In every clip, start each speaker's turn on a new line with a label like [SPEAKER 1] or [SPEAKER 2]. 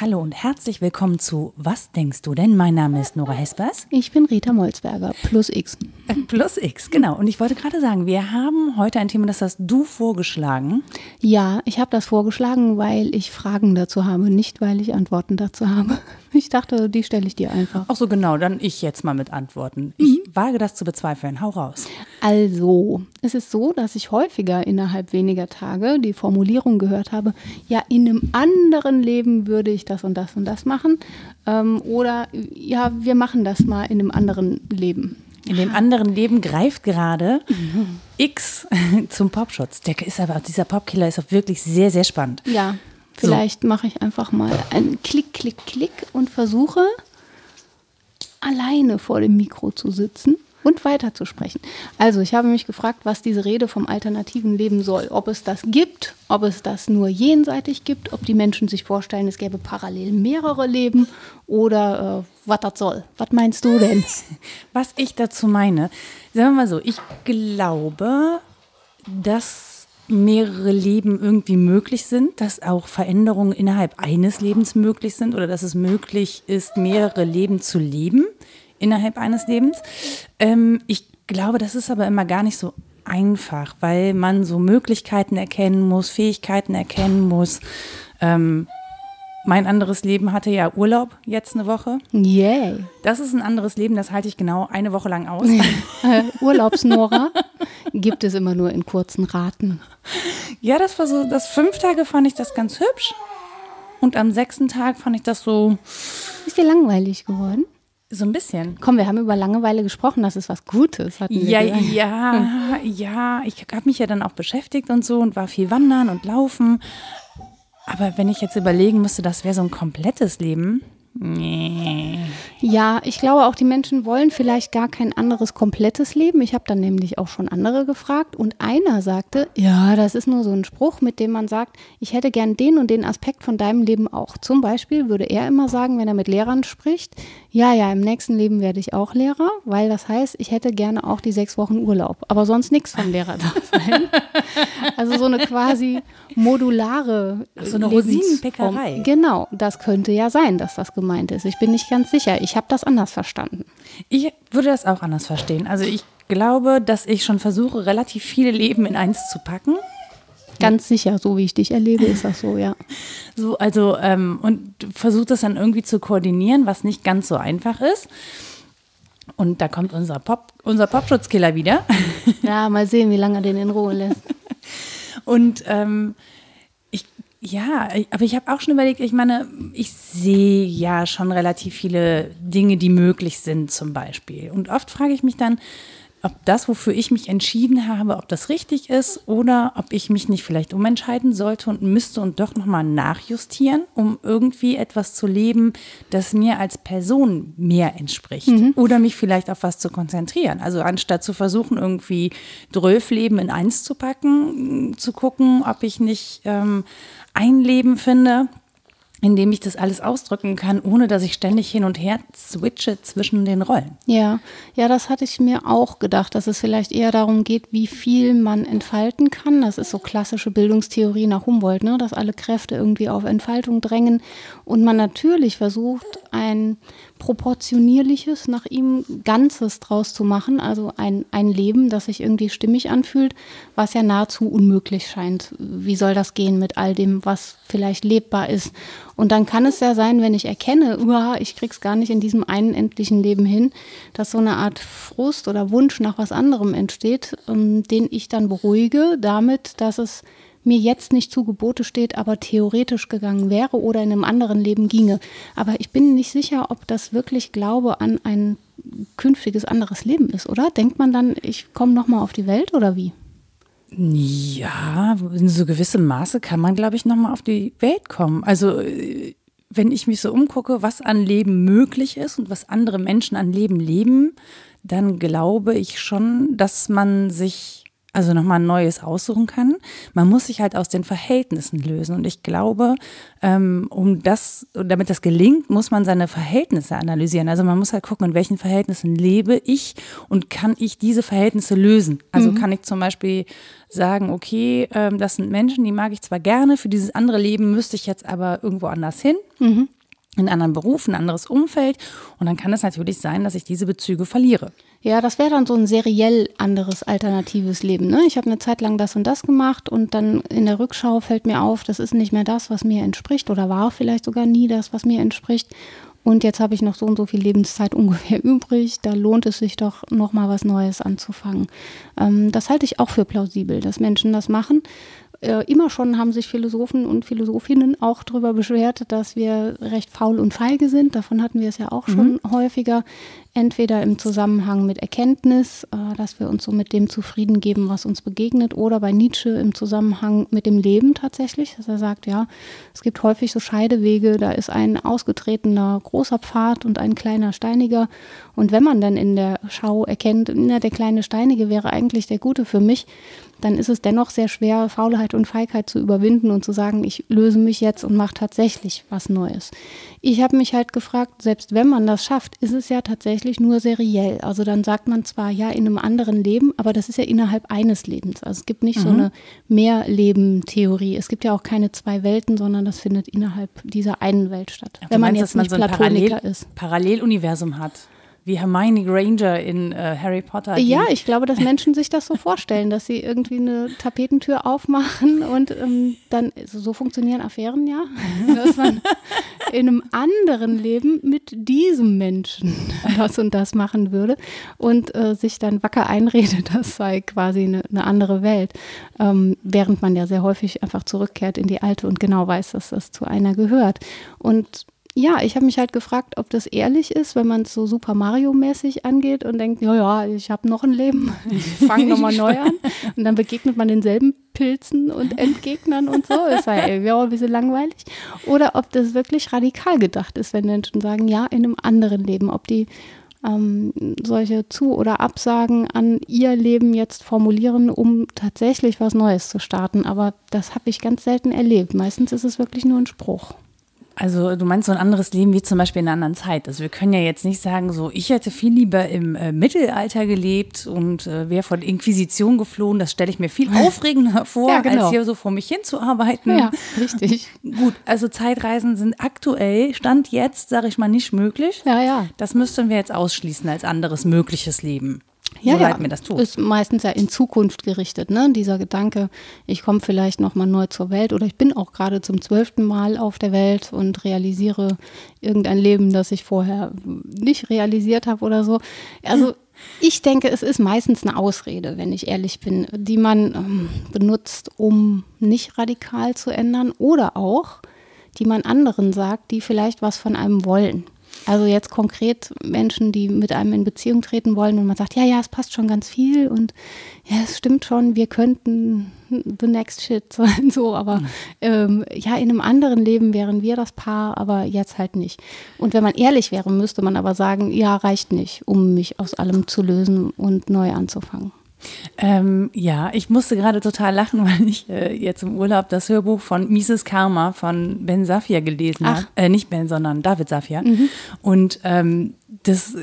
[SPEAKER 1] Hallo und herzlich willkommen zu Was denkst du denn? Mein Name ist Nora Hespers.
[SPEAKER 2] Ich bin Rita Molzberger, plus X.
[SPEAKER 1] Äh, Plus X, genau. Und ich wollte gerade sagen, wir haben heute ein Thema, das hast du vorgeschlagen.
[SPEAKER 2] Ja, ich habe das vorgeschlagen, weil ich Fragen dazu habe, nicht weil ich Antworten dazu habe. Ich dachte, die stelle ich dir einfach.
[SPEAKER 1] Ach so, genau, dann ich jetzt mal mit Antworten. Ich wage das zu bezweifeln. Hau raus.
[SPEAKER 2] Also, es ist so, dass ich häufiger innerhalb weniger Tage die Formulierung gehört habe, ja, in einem anderen Leben würde ich das und das und das machen. Ähm, oder ja, wir machen das mal in einem anderen Leben.
[SPEAKER 1] In dem anderen Leben greift gerade X zum Popschutz. Der ist aber, dieser Popkiller ist auch wirklich sehr, sehr spannend.
[SPEAKER 2] Ja, vielleicht mache ich einfach mal einen Klick, Klick, Klick und versuche alleine vor dem Mikro zu sitzen und weiterzusprechen. Also, ich habe mich gefragt, was diese Rede vom alternativen Leben soll. Ob es das gibt, ob es das nur jenseitig gibt, ob die Menschen sich vorstellen, es gäbe parallel mehrere Leben oder äh, was das soll. Was meinst du denn?
[SPEAKER 1] Was ich dazu meine, sagen wir mal so, ich glaube, dass mehrere Leben irgendwie möglich sind, dass auch Veränderungen innerhalb eines Lebens möglich sind oder dass es möglich ist, mehrere Leben zu leben innerhalb eines Lebens. Ähm, ich glaube, das ist aber immer gar nicht so einfach, weil man so Möglichkeiten erkennen muss, Fähigkeiten erkennen muss. Ähm, mein anderes Leben hatte ja Urlaub jetzt eine Woche.
[SPEAKER 2] Yay.
[SPEAKER 1] Das ist ein anderes Leben, das halte ich genau eine Woche lang aus.
[SPEAKER 2] Äh, Urlaubsnora gibt es immer nur in kurzen Raten.
[SPEAKER 1] Ja, das war so, das fünf Tage fand ich das ganz hübsch. Und am sechsten Tag fand ich das so,
[SPEAKER 2] Ist dir langweilig geworden?
[SPEAKER 1] So ein bisschen.
[SPEAKER 2] Komm, wir haben über Langeweile gesprochen, das ist was Gutes.
[SPEAKER 1] Ja,
[SPEAKER 2] gesagt.
[SPEAKER 1] ja, ja. Ich habe mich ja dann auch beschäftigt und so und war viel wandern und laufen. Aber wenn ich jetzt überlegen müsste, das wäre so ein komplettes Leben. Nee.
[SPEAKER 2] Ja, ich glaube auch, die Menschen wollen vielleicht gar kein anderes komplettes Leben. Ich habe dann nämlich auch schon andere gefragt und einer sagte, ja, das ist nur so ein Spruch, mit dem man sagt, ich hätte gern den und den Aspekt von deinem Leben auch. Zum Beispiel würde er immer sagen, wenn er mit Lehrern spricht, ja, ja, im nächsten Leben werde ich auch Lehrer, weil das heißt, ich hätte gerne auch die sechs Wochen Urlaub, aber sonst nichts vom Lehrer da sein. Also so eine quasi modulare
[SPEAKER 1] Ach, so eine
[SPEAKER 2] Lebensform.
[SPEAKER 1] Rosinenpickerei.
[SPEAKER 2] Genau, das könnte ja sein, dass das gemeint ist. Ich bin nicht ganz sicher. Ich habe das anders verstanden.
[SPEAKER 1] Ich würde das auch anders verstehen. Also ich glaube, dass ich schon versuche, relativ viele Leben in eins zu packen.
[SPEAKER 2] Ganz sicher, so wie ich dich erlebe, ist das so, ja.
[SPEAKER 1] So, also, ähm, und versucht das dann irgendwie zu koordinieren, was nicht ganz so einfach ist. Und da kommt unser Pop, unser Popschutzkiller wieder.
[SPEAKER 2] Ja, mal sehen, wie lange er den in Ruhe lässt.
[SPEAKER 1] Und ähm, ja, aber ich habe auch schon überlegt, ich meine, ich sehe ja schon relativ viele Dinge, die möglich sind, zum Beispiel. Und oft frage ich mich dann, ob das, wofür ich mich entschieden habe, ob das richtig ist oder ob ich mich nicht vielleicht umentscheiden sollte und müsste und doch nochmal nachjustieren, um irgendwie etwas zu leben, das mir als Person mehr entspricht. Oder mich vielleicht auf was zu konzentrieren. Also anstatt zu versuchen, irgendwie Drölfleben in eins zu packen, zu gucken, ob ich nicht ähm, ein Leben finde, in dem ich das alles ausdrücken kann, ohne dass ich ständig hin und her switche zwischen den Rollen.
[SPEAKER 2] Ja, ja, das hatte ich mir auch gedacht, dass es vielleicht eher darum geht, wie viel man entfalten kann. Das ist so klassische Bildungstheorie nach Humboldt, ne? dass alle Kräfte irgendwie auf Entfaltung drängen und man natürlich versucht, ein proportionierliches, nach ihm Ganzes draus zu machen, also ein, ein Leben, das sich irgendwie stimmig anfühlt, was ja nahezu unmöglich scheint. Wie soll das gehen mit all dem, was vielleicht lebbar ist? Und dann kann es ja sein, wenn ich erkenne, uah, ich krieg's gar nicht in diesem einen endlichen Leben hin, dass so eine Art Frust oder Wunsch nach was anderem entsteht, ähm, den ich dann beruhige, damit, dass es mir jetzt nicht zu Gebote steht, aber theoretisch gegangen wäre oder in einem anderen Leben ginge. Aber ich bin nicht sicher, ob das wirklich Glaube an ein künftiges anderes Leben ist, oder? Denkt man dann, ich komme nochmal auf die Welt oder wie?
[SPEAKER 1] Ja, in so gewissem Maße kann man, glaube ich, nochmal auf die Welt kommen. Also, äh, wenn ich mich so umgucke, was an Leben möglich ist und was andere Menschen an Leben leben, dann glaube ich schon, dass man sich also nochmal ein neues aussuchen kann. Man muss sich halt aus den Verhältnissen lösen. Und ich glaube, ähm, um das, damit das gelingt, muss man seine Verhältnisse analysieren. Also man muss halt gucken, in welchen Verhältnissen lebe ich und kann ich diese Verhältnisse lösen. Also mhm. kann ich zum Beispiel sagen, okay, ähm, das sind Menschen, die mag ich zwar gerne, für dieses andere Leben müsste ich jetzt aber irgendwo anders hin. Mhm einen anderen Beruf, ein anderes Umfeld. Und dann kann es natürlich sein, dass ich diese Bezüge verliere.
[SPEAKER 2] Ja, das wäre dann so ein seriell anderes alternatives Leben. Ne? Ich habe eine Zeit lang das und das gemacht und dann in der Rückschau fällt mir auf, das ist nicht mehr das, was mir entspricht oder war vielleicht sogar nie das, was mir entspricht. Und jetzt habe ich noch so und so viel Lebenszeit ungefähr übrig. Da lohnt es sich doch, nochmal was Neues anzufangen. Ähm, das halte ich auch für plausibel, dass Menschen das machen äh, immer schon haben sich Philosophen und Philosophinnen auch darüber beschwert, dass wir recht faul und feige sind. Davon hatten wir es ja auch mhm. schon häufiger. Entweder im Zusammenhang mit Erkenntnis, äh, dass wir uns so mit dem zufrieden geben, was uns begegnet, oder bei Nietzsche im Zusammenhang mit dem Leben tatsächlich, dass er sagt, ja, es gibt häufig so Scheidewege, da ist ein ausgetretener großer Pfad und ein kleiner steiniger. Und wenn man dann in der Schau erkennt, na, der kleine steinige wäre eigentlich der gute für mich, dann ist es dennoch sehr schwer, Faulheit und Feigheit zu überwinden und zu sagen, ich löse mich jetzt und mache tatsächlich was Neues. Ich habe mich halt gefragt, selbst wenn man das schafft, ist es ja tatsächlich nur seriell. Also dann sagt man zwar ja in einem anderen Leben, aber das ist ja innerhalb eines Lebens. Also es gibt nicht mhm. so eine Mehrleben-Theorie. Es gibt ja auch keine zwei Welten, sondern das findet innerhalb dieser einen Welt statt.
[SPEAKER 1] Ach, wenn man meinst, jetzt nicht so Platoniker Parallel ist. Paralleluniversum hat wie Hermione Granger in äh, Harry Potter.
[SPEAKER 2] Ja, ich glaube, dass Menschen sich das so vorstellen, dass sie irgendwie eine Tapetentür aufmachen und ähm, dann, so funktionieren Affären ja, dass man in einem anderen Leben mit diesem Menschen das und das machen würde und äh, sich dann wacker einredet, das sei quasi eine, eine andere Welt, ähm, während man ja sehr häufig einfach zurückkehrt in die alte und genau weiß, dass das zu einer gehört. Und ja, ich habe mich halt gefragt, ob das ehrlich ist, wenn man es so Super Mario-mäßig angeht und denkt, ja, ja, ich habe noch ein Leben, ich fange nochmal neu an. Und dann begegnet man denselben Pilzen und Endgegnern und so. Ist ja irgendwie auch ein bisschen langweilig. Oder ob das wirklich radikal gedacht ist, wenn Menschen sagen, ja, in einem anderen Leben, ob die ähm, solche Zu- oder Absagen an ihr Leben jetzt formulieren, um tatsächlich was Neues zu starten. Aber das habe ich ganz selten erlebt. Meistens ist es wirklich nur ein Spruch.
[SPEAKER 1] Also du meinst so ein anderes Leben wie zum Beispiel in einer anderen Zeit. Also wir können ja jetzt nicht sagen, so ich hätte viel lieber im äh, Mittelalter gelebt und äh, wäre von Inquisition geflohen. Das stelle ich mir viel aufregender vor, ja, genau. als hier so vor mich hinzuarbeiten.
[SPEAKER 2] Ja, richtig.
[SPEAKER 1] Gut, also Zeitreisen sind aktuell, Stand jetzt, sage ich mal, nicht möglich.
[SPEAKER 2] Ja, ja.
[SPEAKER 1] Das müssten wir jetzt ausschließen als anderes mögliches Leben
[SPEAKER 2] ja, so ja. mir das tut. Ist meistens ja in Zukunft gerichtet, ne? Dieser Gedanke, ich komme vielleicht nochmal neu zur Welt oder ich bin auch gerade zum zwölften Mal auf der Welt und realisiere irgendein Leben, das ich vorher nicht realisiert habe oder so. Also ich denke, es ist meistens eine Ausrede, wenn ich ehrlich bin, die man ähm, benutzt, um nicht radikal zu ändern oder auch, die man anderen sagt, die vielleicht was von einem wollen. Also jetzt konkret Menschen, die mit einem in Beziehung treten wollen und man sagt, ja, ja, es passt schon ganz viel und ja, es stimmt schon, wir könnten the next shit sein, so, aber mhm. ähm, ja, in einem anderen Leben wären wir das Paar, aber jetzt halt nicht. Und wenn man ehrlich wäre, müsste man aber sagen, ja, reicht nicht, um mich aus allem zu lösen und neu anzufangen.
[SPEAKER 1] Ähm, ja, ich musste gerade total lachen, weil ich äh, jetzt im Urlaub das Hörbuch von Mises Karma von Ben Safir gelesen habe. Äh, nicht Ben, sondern David Safir. Mhm. Und ähm, das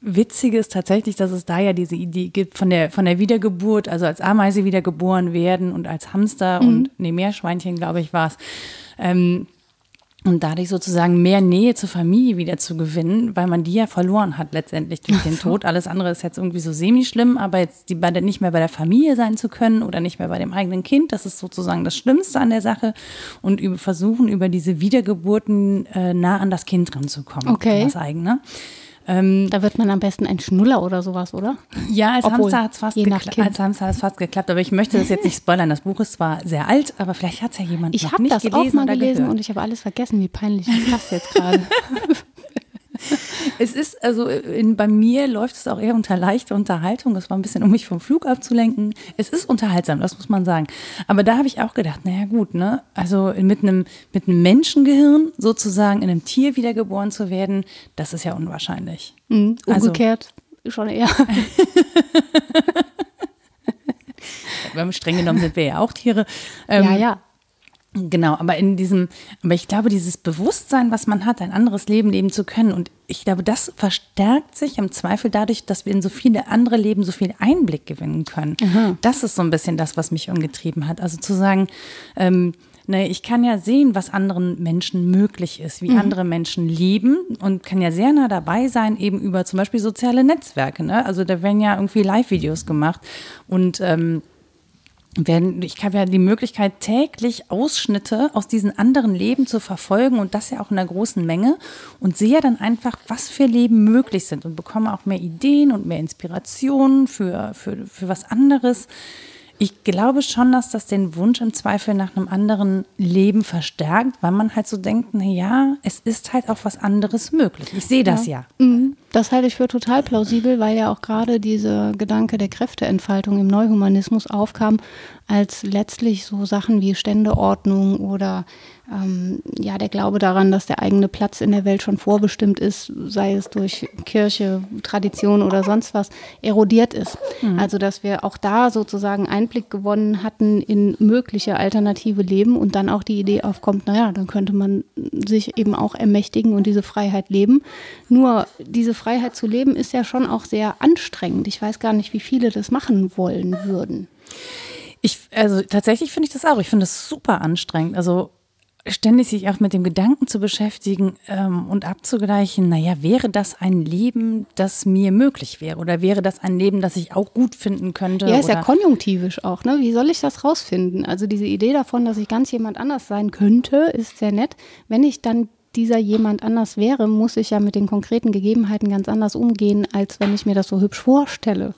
[SPEAKER 1] Witzige ist tatsächlich, dass es da ja diese Idee gibt von der, von der Wiedergeburt, also als Ameise wiedergeboren werden und als Hamster mhm. und, nee, Meerschweinchen, glaube ich, war es. Ähm, und dadurch sozusagen mehr Nähe zur Familie wieder zu gewinnen, weil man die ja verloren hat letztendlich durch den Tod. Alles andere ist jetzt irgendwie so semi-schlimm, aber jetzt die beide nicht mehr bei der Familie sein zu können oder nicht mehr bei dem eigenen Kind, das ist sozusagen das Schlimmste an der Sache. Und über, versuchen über diese Wiedergeburten äh, nah an das Kind ranzukommen.
[SPEAKER 2] Okay.
[SPEAKER 1] Das eigene.
[SPEAKER 2] Ähm, da wird man am besten ein Schnuller oder sowas, oder?
[SPEAKER 1] Ja, als Obwohl, Hamster hat es fast, als Hamster fast geklappt. Aber ich möchte das jetzt nicht spoilern. Das Buch ist zwar sehr alt, aber vielleicht hat es ja jemand
[SPEAKER 2] ich
[SPEAKER 1] noch nicht gelesen. Ich habe
[SPEAKER 2] das auch mal gelesen und ich habe alles vergessen. Wie peinlich ist das jetzt gerade?
[SPEAKER 1] es ist, also in, bei mir läuft es auch eher unter leichter Unterhaltung. Das war ein bisschen, um mich vom Flug abzulenken. Es ist unterhaltsam, das muss man sagen. Aber da habe ich auch gedacht, naja gut, ne? Also mit einem, mit einem Menschengehirn sozusagen in einem Tier wiedergeboren zu werden, das ist ja unwahrscheinlich.
[SPEAKER 2] Mhm, umgekehrt also, schon eher.
[SPEAKER 1] streng genommen sind wir ja auch Tiere.
[SPEAKER 2] Ähm, ja, ja.
[SPEAKER 1] Genau, aber in diesem, aber ich glaube, dieses Bewusstsein, was man hat, ein anderes Leben leben zu können, und ich glaube, das verstärkt sich im Zweifel dadurch, dass wir in so viele andere Leben so viel Einblick gewinnen können. Aha. Das ist so ein bisschen das, was mich umgetrieben hat. Also zu sagen, ähm, ne, ich kann ja sehen, was anderen Menschen möglich ist, wie mhm. andere Menschen leben und kann ja sehr nah dabei sein, eben über zum Beispiel soziale Netzwerke. Ne? Also da werden ja irgendwie Live-Videos gemacht und ähm, werden, ich habe ja die Möglichkeit, täglich Ausschnitte aus diesen anderen Leben zu verfolgen und das ja auch in einer großen Menge und sehe dann einfach, was für Leben möglich sind und bekomme auch mehr Ideen und mehr Inspirationen für, für, für was anderes. Ich glaube schon, dass das den Wunsch im Zweifel nach einem anderen Leben verstärkt, weil man halt so denkt, na ja, es ist halt auch was anderes möglich. Ich sehe das ja. ja.
[SPEAKER 2] Mhm. Das halte ich für total plausibel, weil ja auch gerade dieser Gedanke der Kräfteentfaltung im Neuhumanismus aufkam, als letztlich so Sachen wie Ständeordnung oder ähm, ja der Glaube daran, dass der eigene Platz in der Welt schon vorbestimmt ist, sei es durch Kirche, Tradition oder sonst was, erodiert ist. Mhm. Also dass wir auch da sozusagen Einblick gewonnen hatten in mögliche alternative Leben und dann auch die Idee aufkommt, naja, dann könnte man sich eben auch ermächtigen und diese Freiheit leben. Nur diese Freiheit zu leben ist ja schon auch sehr anstrengend. Ich weiß gar nicht, wie viele das machen wollen würden.
[SPEAKER 1] Ich, also tatsächlich finde ich das auch. Ich finde es super anstrengend. Also ständig sich auch mit dem Gedanken zu beschäftigen ähm, und abzugleichen, naja, wäre das ein Leben, das mir möglich wäre? Oder wäre das ein Leben, das ich auch gut finden könnte?
[SPEAKER 2] Ja, ist ja konjunktivisch auch, ne? Wie soll ich das rausfinden? Also diese Idee davon, dass ich ganz jemand anders sein könnte, ist sehr nett. Wenn ich dann dieser jemand anders wäre, muss ich ja mit den konkreten Gegebenheiten ganz anders umgehen, als wenn ich mir das so hübsch vorstelle.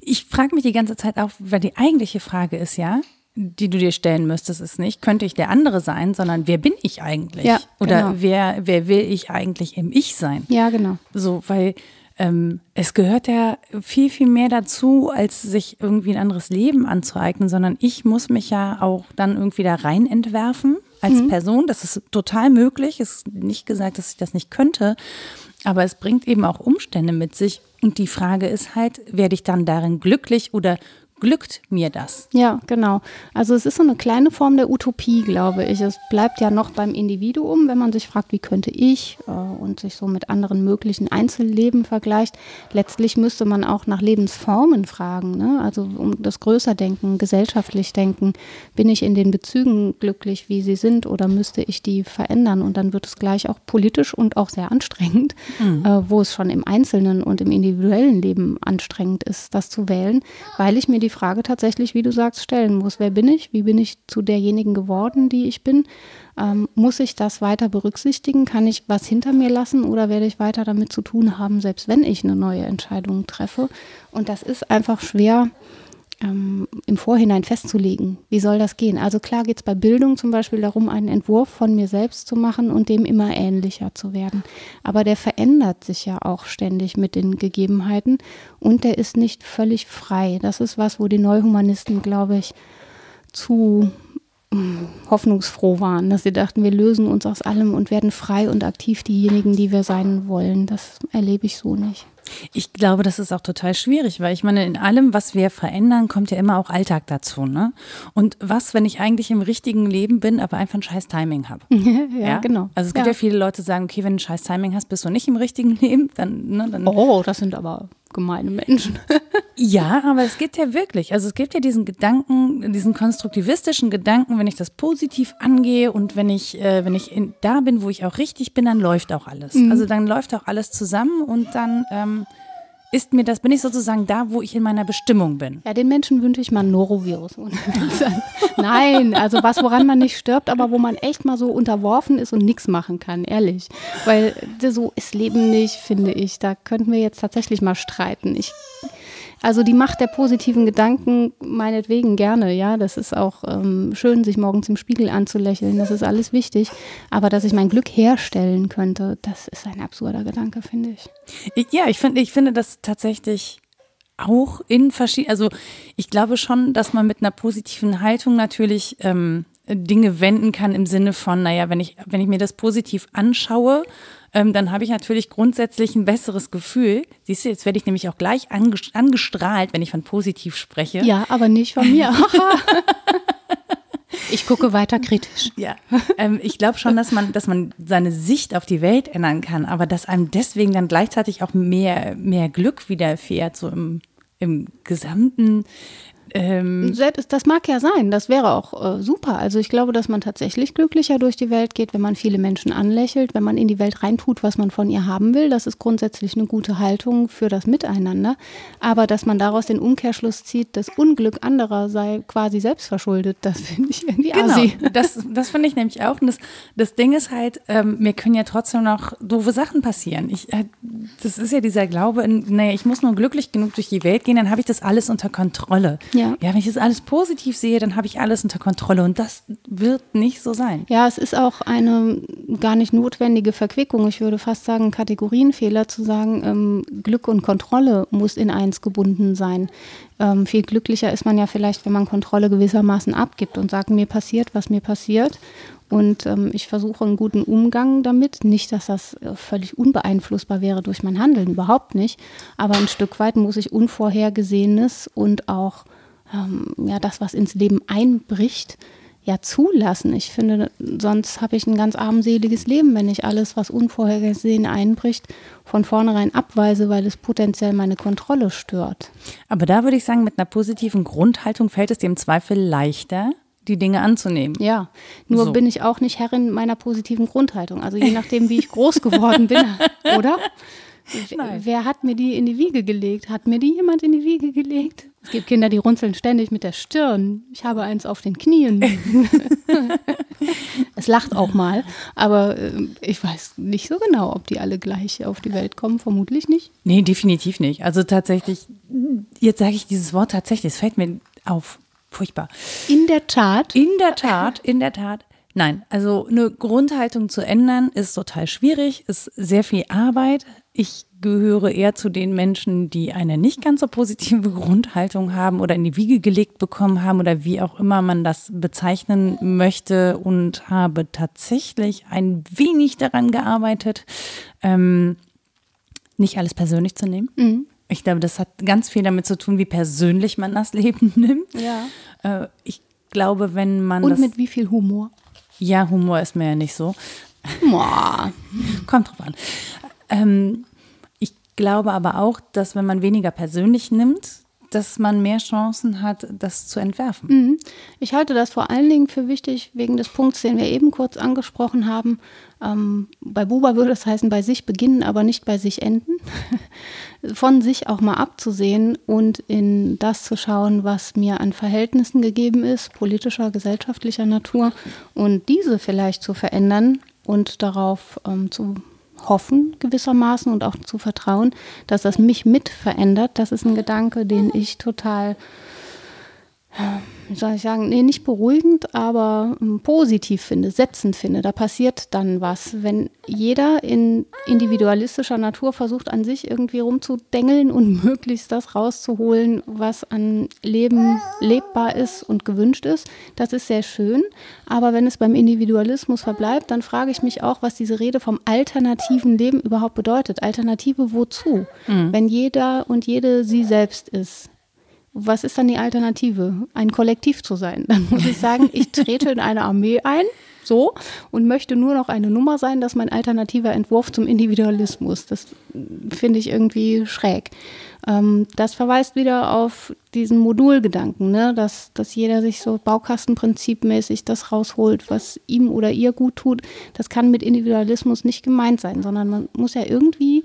[SPEAKER 1] Ich frage mich die ganze Zeit auch, weil die eigentliche Frage ist ja, die du dir stellen müsstest, ist nicht, könnte ich der andere sein, sondern wer bin ich eigentlich?
[SPEAKER 2] Ja,
[SPEAKER 1] Oder genau. wer, wer will ich eigentlich im Ich sein?
[SPEAKER 2] Ja, genau.
[SPEAKER 1] So, weil ähm, es gehört ja viel, viel mehr dazu, als sich irgendwie ein anderes Leben anzueignen, sondern ich muss mich ja auch dann irgendwie da rein entwerfen als mhm. Person. Das ist total möglich. Es ist nicht gesagt, dass ich das nicht könnte. Aber es bringt eben auch Umstände mit sich. Und die Frage ist halt, werde ich dann darin glücklich oder glückt mir das?
[SPEAKER 2] Ja, genau. Also es ist so eine kleine Form der Utopie, glaube ich. Es bleibt ja noch beim Individuum, wenn man sich fragt, wie könnte ich äh, und sich so mit anderen möglichen Einzelleben vergleicht. Letztlich müsste man auch nach Lebensformen fragen, ne? also um das Größerdenken, gesellschaftlich denken. Bin ich in den Bezügen glücklich, wie sie sind, oder müsste ich die verändern? Und dann wird es gleich auch politisch und auch sehr anstrengend, mhm. äh, wo es schon im Einzelnen und im individuellen Leben anstrengend ist, das zu wählen, weil ich mir die die Frage tatsächlich, wie du sagst, stellen muss. Wer bin ich? Wie bin ich zu derjenigen geworden, die ich bin? Ähm, muss ich das weiter berücksichtigen? Kann ich was hinter mir lassen oder werde ich weiter damit zu tun haben, selbst wenn ich eine neue Entscheidung treffe? Und das ist einfach schwer ähm, im Vorhinein festzulegen. Wie soll das gehen? Also klar geht es bei Bildung zum Beispiel darum, einen Entwurf von mir selbst zu machen und dem immer ähnlicher zu werden. Aber der verändert sich ja auch ständig mit den Gegebenheiten und der ist nicht völlig frei. Das ist was, wo die Neuhumanisten, glaube ich, zu hm, hoffnungsfroh waren, dass sie dachten, wir lösen uns aus allem und werden frei und aktiv diejenigen, die wir sein wollen. Das erlebe ich so nicht.
[SPEAKER 1] Ich glaube, das ist auch total schwierig, weil ich meine, in allem, was wir verändern, kommt ja immer auch Alltag dazu. Ne? Und was, wenn ich eigentlich im richtigen Leben bin, aber einfach ein scheiß Timing habe?
[SPEAKER 2] ja, ja, genau.
[SPEAKER 1] Also es gibt ja. ja. viele Leute, die sagen, okay, wenn du ein scheiß Timing hast, bist du nicht im richtigen Leben, dann, ne, dann
[SPEAKER 2] Oh, das sind aber gemeine Menschen.
[SPEAKER 1] ja, aber es gibt ja wirklich, also es gibt ja diesen Gedanken, diesen konstruktivistischen Gedanken, wenn ich das positiv angehe und wenn ich, äh, wenn ich in, da bin, wo ich auch richtig bin, dann läuft auch alles. Mhm. Also dann läuft auch alles zusammen und dann ähm, ist mir das, bin ich sozusagen da, wo ich in meiner Bestimmung bin.
[SPEAKER 2] Ja, den Menschen wünsche ich mal ein Norovirus. Nein, also was, woran man nicht stirbt, aber wo man echt mal so unterworfen ist und nichts machen kann, ehrlich. Weil so ist Leben nicht, finde ich. Da könnten wir jetzt tatsächlich mal streiten. Ich also die Macht der positiven Gedanken meinetwegen gerne, ja. Das ist auch ähm, schön, sich morgens im Spiegel anzulächeln. Das ist alles wichtig. Aber dass ich mein Glück herstellen könnte, das ist ein absurder Gedanke, finde ich.
[SPEAKER 1] Ja, ich finde, ich finde das tatsächlich auch in verschiedenen, also ich glaube schon, dass man mit einer positiven Haltung natürlich ähm, Dinge wenden kann im Sinne von, naja, wenn ich, wenn ich mir das positiv anschaue, ähm, dann habe ich natürlich grundsätzlich ein besseres Gefühl. Siehst du, jetzt werde ich nämlich auch gleich angestrahlt, wenn ich von positiv spreche.
[SPEAKER 2] Ja, aber nicht von mir. Ich gucke weiter kritisch.
[SPEAKER 1] Ja, ähm, ich glaube schon, dass man, dass man seine Sicht auf die Welt ändern kann, aber dass einem deswegen dann gleichzeitig auch mehr, mehr Glück widerfährt, so im, im gesamten
[SPEAKER 2] ähm Selbst, das mag ja sein, das wäre auch äh, super. Also ich glaube, dass man tatsächlich glücklicher durch die Welt geht, wenn man viele Menschen anlächelt, wenn man in die Welt reintut, was man von ihr haben will. Das ist grundsätzlich eine gute Haltung für das Miteinander. Aber dass man daraus den Umkehrschluss zieht, das Unglück anderer sei quasi selbstverschuldet, das finde ich irgendwie
[SPEAKER 1] genau, assi. Das, das finde ich nämlich auch. Und das, das Ding ist halt, ähm, mir können ja trotzdem noch doofe Sachen passieren. Ich, äh, das ist ja dieser Glaube, in, naja, ich muss nur glücklich genug durch die Welt gehen, dann habe ich das alles unter Kontrolle. Ja. Ja. ja, wenn ich das alles positiv sehe, dann habe ich alles unter Kontrolle und das wird nicht so sein.
[SPEAKER 2] Ja, es ist auch eine gar nicht notwendige Verquickung. Ich würde fast sagen, Kategorienfehler zu sagen, ähm, Glück und Kontrolle muss in eins gebunden sein. Ähm, viel glücklicher ist man ja vielleicht, wenn man Kontrolle gewissermaßen abgibt und sagt, mir passiert, was mir passiert. Und ähm, ich versuche einen guten Umgang damit. Nicht, dass das äh, völlig unbeeinflussbar wäre durch mein Handeln, überhaupt nicht. Aber ein Stück weit muss ich Unvorhergesehenes und auch ähm, ja, das, was ins Leben einbricht, ja zulassen. Ich finde, sonst habe ich ein ganz armseliges Leben, wenn ich alles, was unvorhergesehen einbricht, von vornherein abweise, weil es potenziell meine Kontrolle stört.
[SPEAKER 1] Aber da würde ich sagen, mit einer positiven Grundhaltung fällt es dir im Zweifel leichter, die Dinge anzunehmen.
[SPEAKER 2] Ja, nur so. bin ich auch nicht Herrin meiner positiven Grundhaltung. Also je nachdem, wie ich groß geworden bin, oder? Nein. Wer hat mir die in die Wiege gelegt? Hat mir die jemand in die Wiege gelegt? Es gibt Kinder, die runzeln ständig mit der Stirn. Ich habe eins auf den Knien. es lacht auch mal, aber äh, ich weiß nicht so genau, ob die alle gleich auf die Welt kommen. Vermutlich nicht.
[SPEAKER 1] Nee, definitiv nicht. Also tatsächlich, jetzt sage ich dieses Wort tatsächlich, es fällt mir auf. Furchtbar.
[SPEAKER 2] In der Tat.
[SPEAKER 1] In der Tat, in der Tat. Nein, also eine Grundhaltung zu ändern ist total schwierig, ist sehr viel Arbeit. Ich gehöre eher zu den Menschen, die eine nicht ganz so positive Grundhaltung haben oder in die Wiege gelegt bekommen haben oder wie auch immer man das bezeichnen möchte und habe tatsächlich ein wenig daran gearbeitet, ähm, nicht alles persönlich zu nehmen. Mhm. Ich glaube, das hat ganz viel damit zu tun, wie persönlich man das Leben nimmt. Ja. Äh, ich glaube, wenn man.
[SPEAKER 2] Und mit wie viel Humor?
[SPEAKER 1] Ja, Humor ist mir ja nicht so. Kommt drauf an. Ähm, ich glaube aber auch, dass wenn man weniger persönlich nimmt, dass man mehr Chancen hat, das zu entwerfen. Mhm.
[SPEAKER 2] Ich halte das vor allen Dingen für wichtig wegen des Punkts, den wir eben kurz angesprochen haben. Ähm, bei Buber würde es heißen, bei sich beginnen, aber nicht bei sich enden. Von sich auch mal abzusehen und in das zu schauen, was mir an Verhältnissen gegeben ist, politischer, gesellschaftlicher Natur, und diese vielleicht zu verändern und darauf ähm, zu hoffen gewissermaßen und auch zu vertrauen, dass das mich mit verändert. Das ist ein Gedanke, den ich total wie soll ich sagen, nee, nicht beruhigend, aber ähm, positiv finde, setzend finde. Da passiert dann was. Wenn jeder in individualistischer Natur versucht, an sich irgendwie rumzudengeln und möglichst das rauszuholen, was an Leben lebbar ist und gewünscht ist, das ist sehr schön. Aber wenn es beim Individualismus verbleibt, dann frage ich mich auch, was diese Rede vom alternativen Leben überhaupt bedeutet. Alternative wozu? Mhm. Wenn jeder und jede sie selbst ist was ist dann die Alternative? Ein Kollektiv zu sein. Dann muss ich sagen, ich trete in eine Armee ein, so, und möchte nur noch eine Nummer sein, das ist mein alternativer Entwurf zum Individualismus. Das finde ich irgendwie schräg. Ähm, das verweist wieder auf diesen Modulgedanken, ne? dass, dass jeder sich so Baukastenprinzipmäßig das rausholt, was ihm oder ihr gut tut. Das kann mit Individualismus nicht gemeint sein, sondern man muss ja irgendwie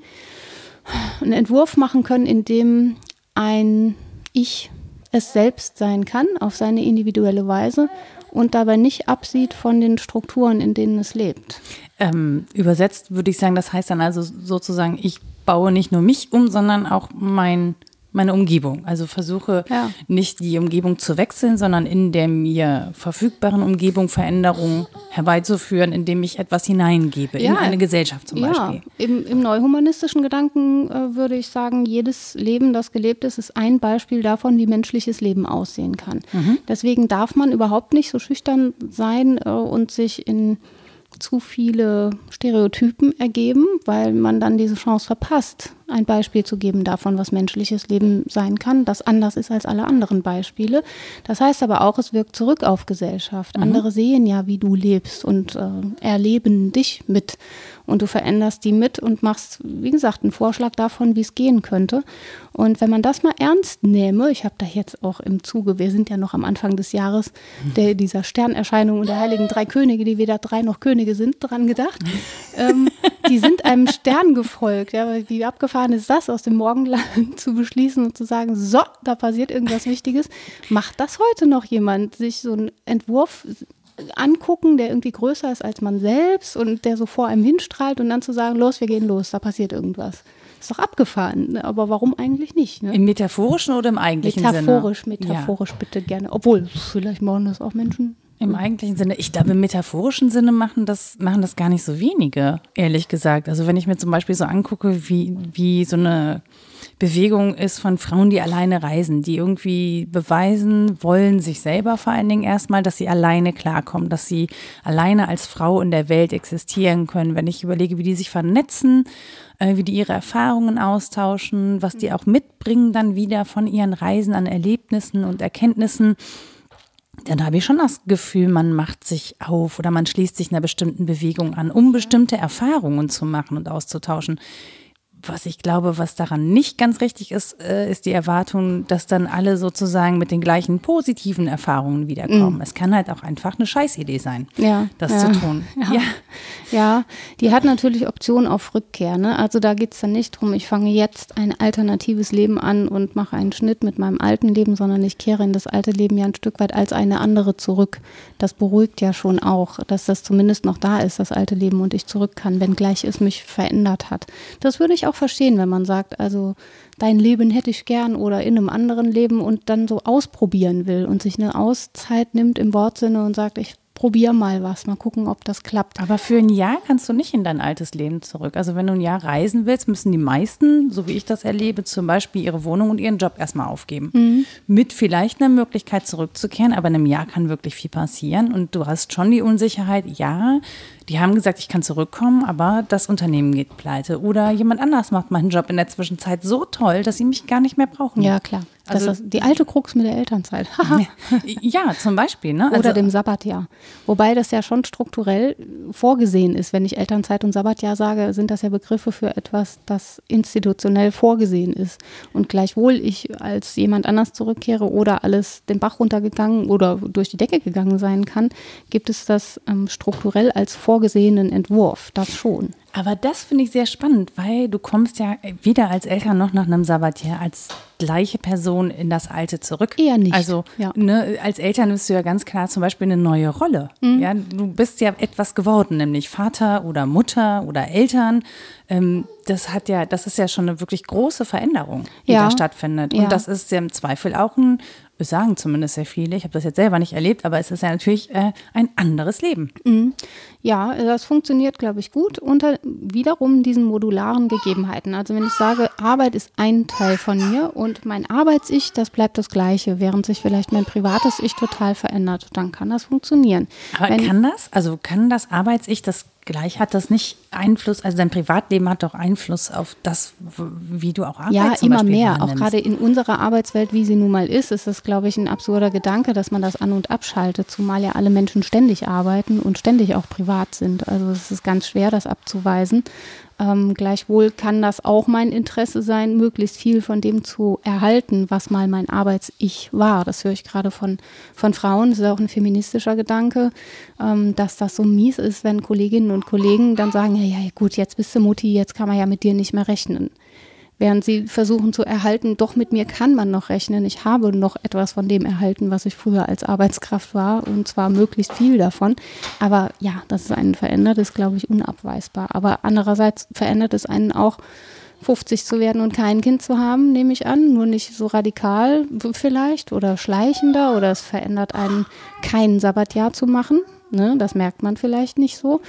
[SPEAKER 2] einen Entwurf machen können, in dem ein ich es selbst sein kann, auf seine individuelle Weise und dabei nicht absieht von den Strukturen, in denen es lebt.
[SPEAKER 1] Ähm, übersetzt würde ich sagen, das heißt dann also sozusagen, ich baue nicht nur mich um, sondern auch mein meine Umgebung. Also versuche ja. nicht die Umgebung zu wechseln, sondern in der mir verfügbaren Umgebung Veränderungen herbeizuführen, indem ich etwas hineingebe ja. in eine Gesellschaft zum Beispiel.
[SPEAKER 2] Ja. Im, Im neuhumanistischen Gedanken äh, würde ich sagen, jedes Leben, das gelebt ist, ist ein Beispiel davon, wie menschliches Leben aussehen kann. Mhm. Deswegen darf man überhaupt nicht so schüchtern sein äh, und sich in zu viele Stereotypen ergeben, weil man dann diese Chance verpasst, ein Beispiel zu geben davon, was menschliches Leben sein kann, das anders ist als alle anderen Beispiele. Das heißt aber auch, es wirkt zurück auf Gesellschaft. Mhm. Andere sehen ja, wie du lebst und äh, erleben dich mit und du veränderst die mit und machst, wie gesagt, einen Vorschlag davon, wie es gehen könnte. Und wenn man das mal ernst nehme, ich habe da jetzt auch im Zuge, wir sind ja noch am Anfang des Jahres der, dieser Sternerscheinung und der Heiligen Drei Könige, die weder drei noch Könige sind, dran gedacht. ähm, die sind einem Stern gefolgt. Ja, wie abgefahren ist das, aus dem Morgenland zu beschließen und zu sagen, so, da passiert irgendwas Wichtiges. Macht das heute noch jemand, sich so einen Entwurf angucken, der irgendwie größer ist als man selbst und der so vor einem hinstrahlt und dann zu sagen, los, wir gehen los, da passiert irgendwas. Ist doch abgefahren, aber warum eigentlich nicht? Ne?
[SPEAKER 1] Im metaphorischen oder im eigentlichen
[SPEAKER 2] metaphorisch, Sinne? Metaphorisch, metaphorisch ja. bitte gerne. Obwohl, vielleicht machen das auch Menschen.
[SPEAKER 1] Im eigentlichen Sinne, ich glaube, im metaphorischen Sinne machen das, machen das gar nicht so wenige, ehrlich gesagt. Also wenn ich mir zum Beispiel so angucke, wie, wie so eine Bewegung ist von Frauen, die alleine reisen, die irgendwie beweisen wollen, sich selber vor allen Dingen erstmal, dass sie alleine klarkommen, dass sie alleine als Frau in der Welt existieren können. Wenn ich überlege, wie die sich vernetzen, äh, wie die ihre Erfahrungen austauschen, was die auch mitbringen dann wieder von ihren Reisen an Erlebnissen und Erkenntnissen dann habe ich schon das Gefühl, man macht sich auf oder man schließt sich einer bestimmten Bewegung an, um bestimmte Erfahrungen zu machen und auszutauschen was ich glaube, was daran nicht ganz richtig ist, äh, ist die Erwartung, dass dann alle sozusagen mit den gleichen positiven Erfahrungen wiederkommen. Mm. Es kann halt auch einfach eine Scheißidee sein, ja, das ja, zu tun.
[SPEAKER 2] Ja. ja. Ja. die hat natürlich Optionen auf Rückkehr. Ne? Also da geht es dann nicht darum, ich fange jetzt ein alternatives Leben an und mache einen Schnitt mit meinem alten Leben, sondern ich kehre in das alte Leben ja ein Stück weit als eine andere zurück. Das beruhigt ja schon auch, dass das zumindest noch da ist, das alte Leben und ich zurück kann, wenngleich es mich verändert hat. Das würde ich auch verstehen, wenn man sagt, also dein Leben hätte ich gern oder in einem anderen Leben und dann so ausprobieren will und sich eine Auszeit nimmt im Wortsinne und sagt, ich probier mal was, mal gucken, ob das klappt.
[SPEAKER 1] Aber für ein Jahr kannst du nicht in dein altes Leben zurück. Also wenn du ein Jahr reisen willst, müssen die meisten, so wie ich das erlebe, zum Beispiel ihre Wohnung und ihren Job erstmal aufgeben. Mhm. Mit vielleicht einer Möglichkeit zurückzukehren, aber in einem Jahr kann wirklich viel passieren und du hast schon die Unsicherheit, ja, die haben gesagt, ich kann zurückkommen, aber das Unternehmen geht pleite. Oder jemand anders macht meinen Job in der Zwischenzeit so toll, dass sie mich gar nicht mehr brauchen.
[SPEAKER 2] Ja, klar. Also das ist die alte Krux mit der Elternzeit.
[SPEAKER 1] ja, zum Beispiel. Ne?
[SPEAKER 2] Also, Oder dem Sabbatjahr. Wobei das ja schon strukturell vorgesehen ist. Wenn ich Elternzeit und Sabbatjahr sage, sind das ja Begriffe für etwas, das institutionell vorgesehen ist. Und gleichwohl ich als jemand anders zurückkehre oder alles den Bach runtergegangen oder durch die Decke gegangen sein kann, gibt es das ähm, strukturell als vorgesehenen Entwurf. Das schon.
[SPEAKER 1] Aber das finde ich sehr spannend, weil du kommst ja weder als Eltern noch nach einem Sabbatjahr als gleiche Person in das Alte zurück.
[SPEAKER 2] Eher nicht.
[SPEAKER 1] Also ja. ne, als Eltern bist du ja ganz klar zum Beispiel eine neue Rolle. Mhm. Ja, du bist ja etwas geworden, nämlich Vater oder Mutter oder Eltern. Ähm, das hat ja, das ist ja schon eine wirklich große Veränderung, die ja. da stattfindet. Und ja. das ist ja im Zweifel auch ein sagen zumindest sehr viele, ich habe das jetzt selber nicht erlebt, aber es ist ja natürlich äh, ein anderes Leben. Mhm.
[SPEAKER 2] Ja, das funktioniert, glaube ich, gut unter wiederum diesen modularen Gegebenheiten. Also wenn ich sage, Arbeit ist ein Teil von mir und mein Arbeits-Ich, das bleibt das gleiche, während sich vielleicht mein privates Ich total verändert, dann kann das funktionieren.
[SPEAKER 1] Aber wenn, kann das? Also kann das Arbeits-Ich das gleich hat das nicht Einfluss, also dein Privatleben hat doch Einfluss auf das, wie du auch arbeitest.
[SPEAKER 2] Ja, immer mehr. Auch gerade in unserer Arbeitswelt, wie sie nun mal ist, ist es, glaube ich, ein absurder Gedanke, dass man das an- und abschaltet, zumal ja alle Menschen ständig arbeiten und ständig auch privat sind. Also es ist ganz schwer, das abzuweisen. Ähm, gleichwohl kann das auch mein Interesse sein, möglichst viel von dem zu erhalten, was mal mein Arbeits-Ich war. Das höre ich gerade von, von Frauen. Das ist auch ein feministischer Gedanke, ähm, dass das so mies ist, wenn Kolleginnen und Kollegen dann sagen, ja, ja, gut, jetzt bist du Mutti, jetzt kann man ja mit dir nicht mehr rechnen während sie versuchen zu erhalten, doch mit mir kann man noch rechnen. Ich habe noch etwas von dem erhalten, was ich früher als Arbeitskraft war, und zwar möglichst viel davon. Aber ja, dass es einen verändert, ist, glaube ich, unabweisbar. Aber andererseits verändert es einen auch 50 zu werden und kein Kind zu haben, nehme ich an. Nur nicht so radikal vielleicht oder schleichender oder es verändert einen, kein Sabbatjahr zu machen. Ne? Das merkt man vielleicht nicht so.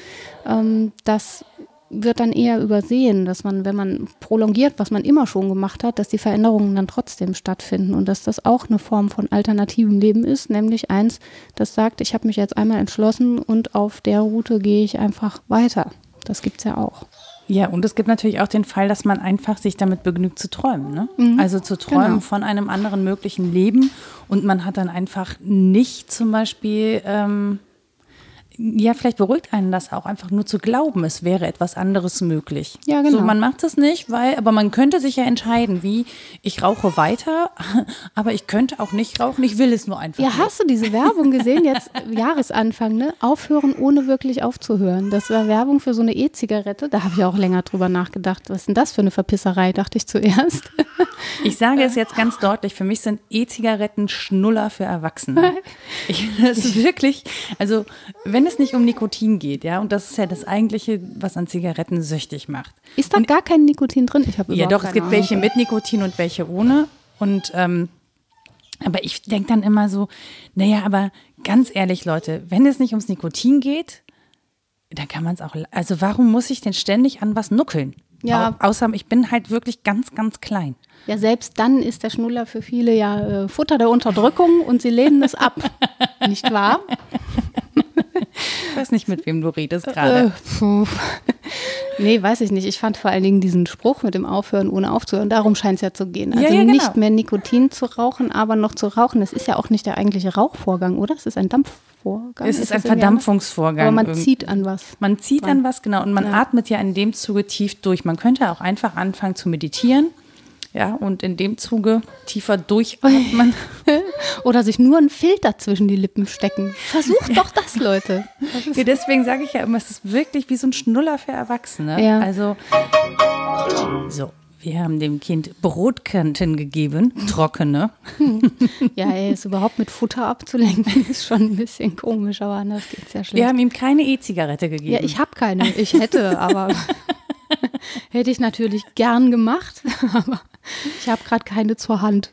[SPEAKER 2] Ähm, das wird dann eher übersehen, dass man, wenn man prolongiert, was man immer schon gemacht hat, dass die Veränderungen dann trotzdem stattfinden und dass das auch eine Form von alternativem Leben ist, nämlich eins, das sagt, ich habe mich jetzt einmal entschlossen und auf der Route gehe ich einfach weiter. Das gibt es ja auch.
[SPEAKER 1] Ja, und es gibt natürlich auch den Fall, dass man einfach sich damit begnügt zu träumen. Ne? Mhm. Also zu träumen genau. von einem anderen möglichen Leben und man hat dann einfach nicht zum Beispiel ähm, ja, vielleicht beruhigt einen das auch, einfach nur zu glauben, es wäre etwas anderes möglich. Ja, genau. So, man macht es nicht, weil, aber man könnte sich ja entscheiden, wie ich rauche weiter, aber ich könnte auch nicht rauchen, ich will es nur einfach.
[SPEAKER 2] Ja,
[SPEAKER 1] nicht.
[SPEAKER 2] hast du diese Werbung gesehen, jetzt Jahresanfang, ne? Aufhören, ohne wirklich aufzuhören. Das war Werbung für so eine E-Zigarette. Da habe ich auch länger drüber nachgedacht. Was ist denn das für eine Verpisserei, dachte ich zuerst.
[SPEAKER 1] Ich sage es jetzt ganz deutlich, für mich sind E-Zigaretten Schnuller für Erwachsene. Ich, das ist wirklich, also wenn es nicht um Nikotin geht, ja, und das ist ja das eigentliche, was an Zigaretten süchtig macht.
[SPEAKER 2] Ist da und, gar kein Nikotin drin?
[SPEAKER 1] Ich ja, doch, es gibt Ahnung. welche mit Nikotin und welche ohne. Und ähm, aber ich denke dann immer so, naja, aber ganz ehrlich, Leute, wenn es nicht ums Nikotin geht, dann kann man es auch. Also warum muss ich denn ständig an was nuckeln? Ja. Außer ich bin halt wirklich ganz, ganz klein.
[SPEAKER 2] Ja, selbst dann ist der Schnuller für viele ja äh, Futter der Unterdrückung und sie lehnen es ab. Nicht wahr?
[SPEAKER 1] Ich weiß nicht, mit wem du redest gerade. Äh,
[SPEAKER 2] nee, weiß ich nicht. Ich fand vor allen Dingen diesen Spruch mit dem Aufhören ohne aufzuhören, darum scheint es ja zu gehen. Also ja, ja, genau. nicht mehr Nikotin zu rauchen, aber noch zu rauchen. Das ist ja auch nicht der eigentliche Rauchvorgang, oder? Es ist ein Dampfvorgang.
[SPEAKER 1] Es ist, ist ein Verdampfungsvorgang.
[SPEAKER 2] Aber man irgendwie. zieht an was.
[SPEAKER 1] Man zieht an was, genau. Und man ja. atmet ja in dem Zuge tief durch. Man könnte auch einfach anfangen zu meditieren ja, und in dem Zuge tiefer durchatmen.
[SPEAKER 2] Oder sich nur einen Filter zwischen die Lippen stecken. Versucht doch das, Leute.
[SPEAKER 1] Das ja, deswegen sage ich ja immer, es ist wirklich wie so ein Schnuller für Erwachsene. Ja. Also, so. Wir haben dem Kind Brotkanten gegeben, trockene.
[SPEAKER 2] Ja, er ist überhaupt mit Futter abzulenken, ist schon ein bisschen komisch, aber anders geht es ja schlecht.
[SPEAKER 1] Wir haben ihm keine E-Zigarette gegeben.
[SPEAKER 2] Ja, ich habe keine. Ich hätte, aber hätte ich natürlich gern gemacht, aber ich habe gerade keine zur Hand.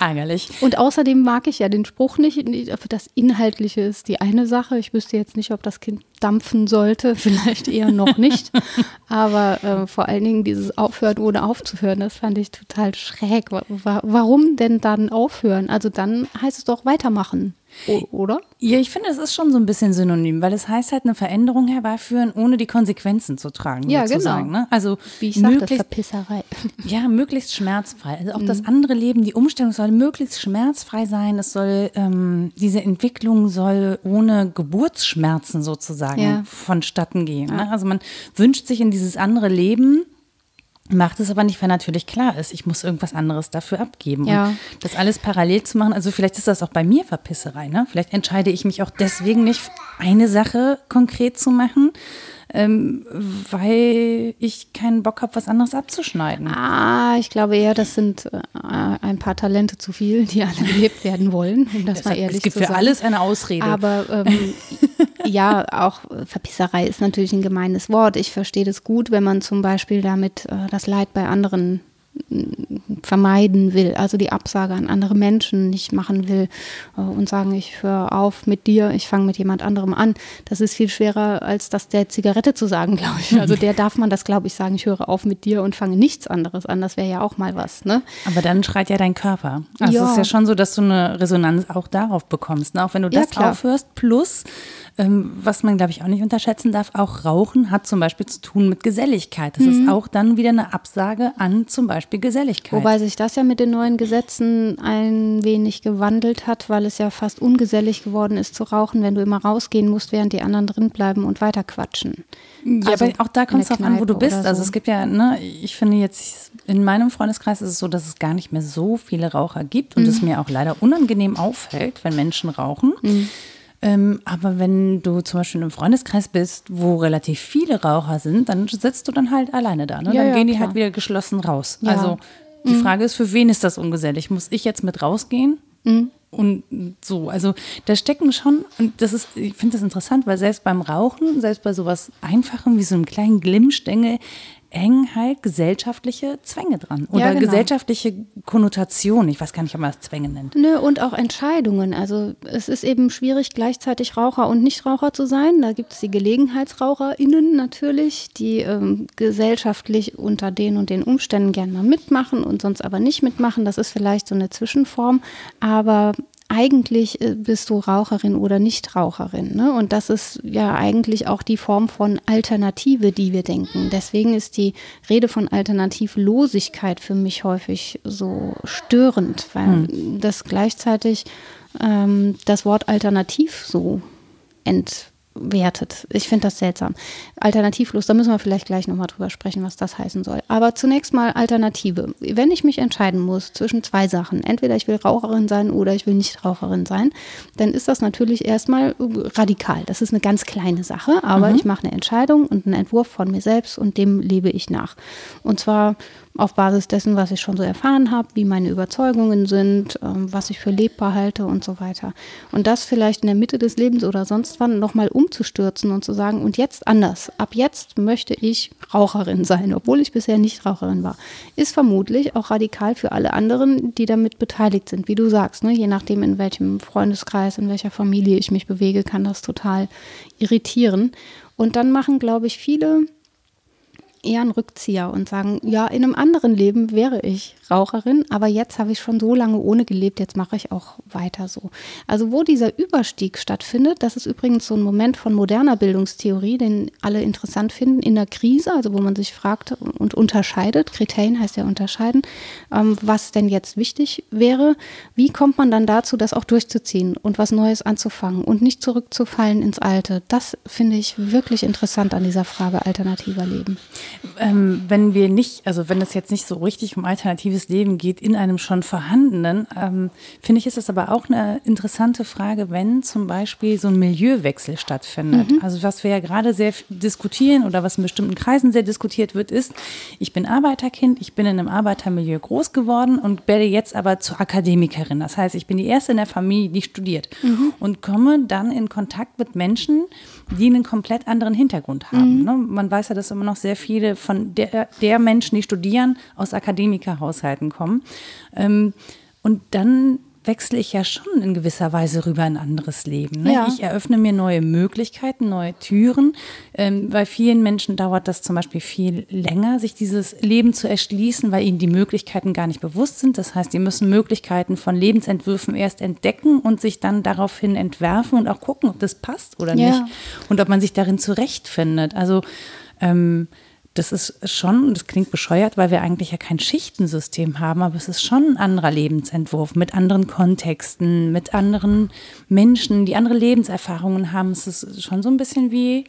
[SPEAKER 1] Ärgerlich.
[SPEAKER 2] Und außerdem mag ich ja den Spruch nicht. Das Inhaltliche ist die eine Sache. Ich wüsste jetzt nicht, ob das Kind dampfen sollte. Vielleicht eher noch nicht. Aber äh, vor allen Dingen dieses Aufhören ohne aufzuhören, das fand ich total schräg. Warum denn dann aufhören? Also dann heißt es doch weitermachen. Oder?
[SPEAKER 1] Ja, ich finde, es ist schon so ein bisschen synonym, weil es heißt halt eine Veränderung herbeiführen, ohne die Konsequenzen zu tragen. Ja, sozusagen, genau. Ne? Also
[SPEAKER 2] wie ich sagte, Verpisserei.
[SPEAKER 1] Ja, möglichst schmerzfrei. Also auch mhm. das andere Leben, die Umstellung soll möglichst schmerzfrei sein. Es soll ähm, diese Entwicklung soll ohne Geburtsschmerzen sozusagen ja. vonstatten gehen. Ne? Also man wünscht sich in dieses andere Leben Macht es aber nicht, weil natürlich klar ist, ich muss irgendwas anderes dafür abgeben. Ja. Und das alles parallel zu machen, also vielleicht ist das auch bei mir Verpisserei. Ne? Vielleicht entscheide ich mich auch deswegen nicht, eine Sache konkret zu machen, ähm, weil ich keinen Bock habe, was anderes abzuschneiden.
[SPEAKER 2] Ah, ich glaube eher, das sind äh, ein paar Talente zu viel, die alle gelebt werden wollen, um das, das mal ehrlich
[SPEAKER 1] Es gibt
[SPEAKER 2] für
[SPEAKER 1] sagen. alles eine Ausrede.
[SPEAKER 2] Aber ähm, ja, auch Verpisserei ist natürlich ein gemeines Wort. Ich verstehe das gut, wenn man zum Beispiel damit äh, das Leid bei anderen vermeiden will, also die Absage an andere Menschen nicht machen will äh, und sagen, ich höre auf mit dir, ich fange mit jemand anderem an. Das ist viel schwerer, als das der Zigarette zu sagen, glaube ich. Also der darf man das, glaube ich, sagen, ich höre auf mit dir und fange nichts anderes an. Das wäre ja auch mal was. Ne?
[SPEAKER 1] Aber dann schreit ja dein Körper. Also ja. es ist ja schon so, dass du eine Resonanz auch darauf bekommst. Ne? Auch wenn du das ja, aufhörst, plus ähm, was man, glaube ich, auch nicht unterschätzen darf, auch Rauchen hat zum Beispiel zu tun mit Geselligkeit. Das mhm. ist auch dann wieder eine Absage an zum Beispiel Geselligkeit.
[SPEAKER 2] Wobei sich das ja mit den neuen Gesetzen ein wenig gewandelt hat, weil es ja fast ungesellig geworden ist zu rauchen, wenn du immer rausgehen musst, während die anderen drin bleiben und weiter quatschen.
[SPEAKER 1] Ja, also aber auch da kommt es drauf an, wo du bist. Also so. Also es gibt ja, ne, ich finde jetzt, in meinem Freundeskreis ist es so, dass es gar nicht mehr so viele Raucher gibt und mhm. es mir auch leider unangenehm auffällt, wenn Menschen rauchen. Mhm. Ähm, aber wenn du zum Beispiel in einem Freundeskreis bist, wo relativ viele Raucher sind, dann sitzt du dann halt alleine da. Ne? Ja, dann ja, gehen die klar. halt wieder geschlossen raus. Ja. Also die mhm. Frage ist, für wen ist das ungesellig? Muss ich jetzt mit rausgehen? Mhm. Und so, also da stecken schon, und das ist, ich finde das interessant, weil selbst beim Rauchen, selbst bei sowas Einfachem wie so einem kleinen Glimmstängel, hängen halt gesellschaftliche Zwänge dran oder
[SPEAKER 2] Ja, genau.
[SPEAKER 1] gesellschaftliche Konnotationen. Ich weiß gar nicht, ob man das Zwänge nennt.
[SPEAKER 2] Nö, und auch Entscheidungen. Also es ist eben schwierig, gleichzeitig Raucher und Nichtraucher zu sein. Da gibt es die GelegenheitsraucherInnen natürlich, die ähm, gesellschaftlich unter den und den Umständen gern mal mitmachen und sonst aber nicht mitmachen. Das ist vielleicht so eine Zwischenform. Aber eigentlich äh, bist du Raucherin oder Nichtraucherin. Ne? Und das ist ja eigentlich auch die Form von Alternative, die wir denken. Deswegen ist die Rede von Alternativlosigkeit für mich häufig so störend, weil das gleichzeitig ähm, das Wort alternativ so entwertet. Ich finde das seltsam. Alternativlos, da müssen wir vielleicht gleich nochmal drüber sprechen, was das heißen soll. Aber zunächst mal Alternative. Wenn ich mich entscheiden muss zwischen zwei Sachen, entweder ich will Raucherin sein oder ich will nicht Raucherin sein, dann ist das natürlich erstmal radikal. Das ist eine ganz kleine Sache, aber ich mache eine Entscheidung und einen Entwurf von mir selbst und dem lebe ich nach. Und zwar auf Basis dessen, was ich schon so erfahren habe, wie meine Überzeugungen sind, ähm, was ich für lebbar halte und so weiter. Und das vielleicht in der Mitte des Lebens oder sonst wann nochmal umzustürzen und zu sagen, und jetzt anders. Ab jetzt möchte ich Raucherin sein, obwohl ich bisher nicht Raucherin war. Ist vermutlich auch radikal für alle anderen, die damit beteiligt sind. Wie du sagst, ne? je nachdem, in welchem Freundeskreis, in welcher Familie ich mich bewege, kann das total irritieren. Und dann machen, glaube ich, viele eher einen Rückzieher und sagen, ja, in einem anderen Leben wäre ich Raucherin, aber jetzt habe ich schon so lange ohne gelebt, jetzt mache ich auch weiter so. Also wo dieser Überstieg stattfindet, das ist übrigens so ein Moment von moderner Bildungstheorie, den alle interessant finden, in der Krise, also wo man sich fragt und unterscheidet, Kriterien heißt ja unterscheiden, ähm, was denn jetzt wichtig wäre, wie kommt man dann dazu, das auch durchzuziehen und was Neues anzufangen und nicht zurückzufallen ins Alte. Das finde ich wirklich interessant an dieser Frage alternativer Leben.
[SPEAKER 1] Ähm, wenn wir nicht, also wenn es jetzt nicht so richtig um alternatives Leben geht in einem schon vorhandenen, ähm, finde ich, ist es aber auch eine interessante Frage, wenn zum Beispiel so ein Milieuwechsel stattfindet. Also was wir ja gerade sehr diskutieren oder was in bestimmten Kreisen sehr diskutiert wird, ist, ich bin Arbeiterkind, ich bin in einem Arbeitermilieu groß geworden und werde jetzt aber zur Akademikerin. Das heißt, ich bin die erste in der Familie, die studiert und komme dann in Kontakt mit Menschen, die einen komplett anderen Hintergrund haben. Ne? Man weiß ja, dass immer noch sehr viele von der, der Menschen, die studieren, aus Akademikerhaushalten kommen. Ähm, und dann wechsle ich ja schon in gewisser Weise rüber in ein anderes Leben. Ne?
[SPEAKER 2] Ja.
[SPEAKER 1] Ich eröffne mir neue Möglichkeiten, neue Türen. Ähm, bei vielen Menschen dauert das zum Beispiel viel länger, sich dieses Leben zu erschließen, weil ihnen die Möglichkeiten gar nicht bewusst sind. Das heißt, die müssen Möglichkeiten von Lebensentwürfen erst entdecken und sich dann daraufhin entwerfen und auch gucken, ob das passt oder
[SPEAKER 2] Ja.
[SPEAKER 1] nicht und ob man sich darin zurechtfindet. Also ähm, das ist schon, das klingt bescheuert, weil wir eigentlich ja kein Schichtensystem haben, aber es ist schon ein anderer Lebensentwurf mit anderen Kontexten, mit anderen Menschen, die andere Lebenserfahrungen haben. Es ist schon so ein bisschen wie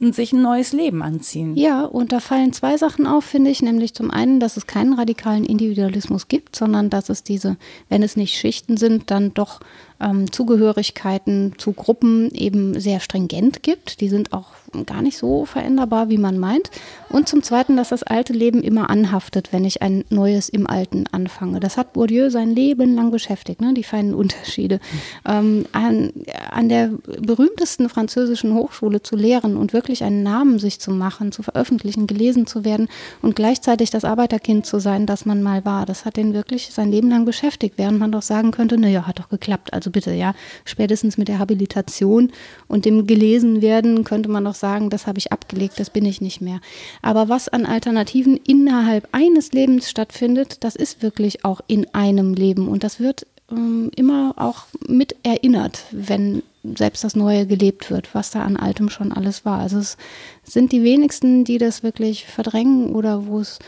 [SPEAKER 1] sich ein neues Leben anziehen.
[SPEAKER 2] Ja, und da fallen zwei Sachen auf, finde ich. Nämlich zum einen, dass es keinen radikalen Individualismus gibt, sondern dass es diese, wenn es nicht Schichten sind, dann doch ähm, Zugehörigkeiten zu Gruppen eben sehr stringent gibt. Die sind auch gar nicht so veränderbar, wie man meint. Und zum Zweiten, dass das alte Leben immer anhaftet, wenn ich ein neues im Alten anfange. Das hat Bourdieu sein Leben lang beschäftigt, ne? die feinen Unterschiede. Ähm, an, an der berühmtesten französischen Hochschule zu lehren und wirklich einen Namen sich zu machen, zu veröffentlichen, gelesen zu werden und gleichzeitig das Arbeiterkind zu sein, das man mal war. Das hat ihn wirklich sein Leben lang beschäftigt, während man doch sagen könnte, naja, hat doch geklappt. Also bitte, ja, spätestens mit der Habilitation und dem gelesen werden könnte man doch sagen, das habe ich abgelegt, das bin ich nicht mehr. Aber was an Alternativen innerhalb eines Lebens stattfindet, das ist wirklich auch in einem Leben und das wird ähm, immer auch mit erinnert, wenn selbst das Neue gelebt wird, was da an Altem schon alles war. Also es sind die wenigsten, die das wirklich verdrängen oder wo es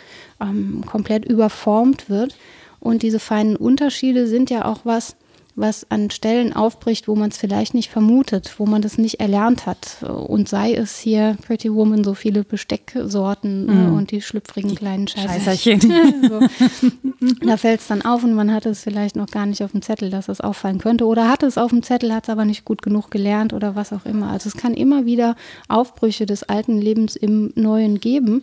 [SPEAKER 2] ähm, komplett überformt wird. Und diese feinen Unterschiede sind ja auch was, was an Stellen aufbricht, wo man es vielleicht nicht vermutet, wo man das nicht erlernt hat. Und sei es hier Pretty Woman, so viele Bestecksorten ne, und die schlüpfrigen kleinen Scheißerchen.
[SPEAKER 1] Scheißerchen.
[SPEAKER 2] so. Da fällt es dann auf und man hat es vielleicht noch gar nicht auf dem Zettel, dass es auffallen könnte. Oder hat es auf dem Zettel, hat es aber nicht gut genug gelernt oder was auch immer. Also es kann immer wieder Aufbrüche des alten Lebens im Neuen geben.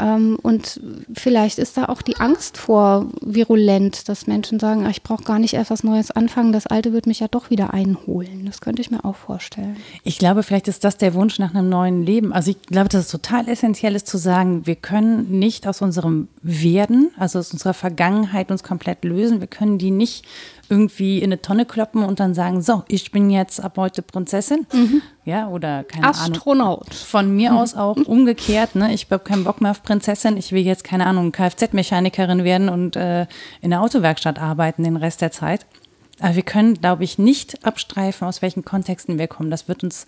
[SPEAKER 2] Ähm, und vielleicht ist da auch die Angst vor virulent, dass Menschen sagen, ach, ich brauche gar nicht erst was Neues anfangen, sagen, das Alte wird mich ja doch wieder einholen. Das könnte ich mir auch vorstellen.
[SPEAKER 1] Ich glaube, vielleicht ist das der Wunsch nach einem neuen Leben. Also ich glaube, dass es total essentiell ist zu sagen, wir können nicht aus unserem Werden, also aus unserer Vergangenheit uns komplett lösen. Wir können die nicht irgendwie in eine Tonne kloppen und dann sagen, so, ich bin jetzt ab heute Prinzessin. Mhm. Ja, oder keine
[SPEAKER 2] Astronaut.
[SPEAKER 1] Ahnung. Von mir mhm. aus auch umgekehrt. Ne? Ich habe keinen Bock mehr auf Prinzessin. Ich will jetzt, keine Ahnung, Kfz-Mechanikerin werden und äh, in der Autowerkstatt arbeiten den Rest der Zeit. Aber wir können, glaube ich, nicht abstreifen, aus welchen Kontexten wir kommen. Das wird uns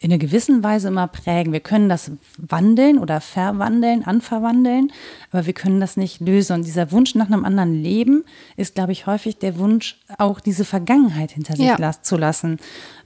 [SPEAKER 1] in einer gewissen Weise immer prägen. Wir können das wandeln oder verwandeln, anverwandeln, aber wir können das nicht lösen. Und dieser Wunsch nach einem anderen Leben ist, glaube ich, häufig der Wunsch, auch diese Vergangenheit hinter sich ja. zu lassen.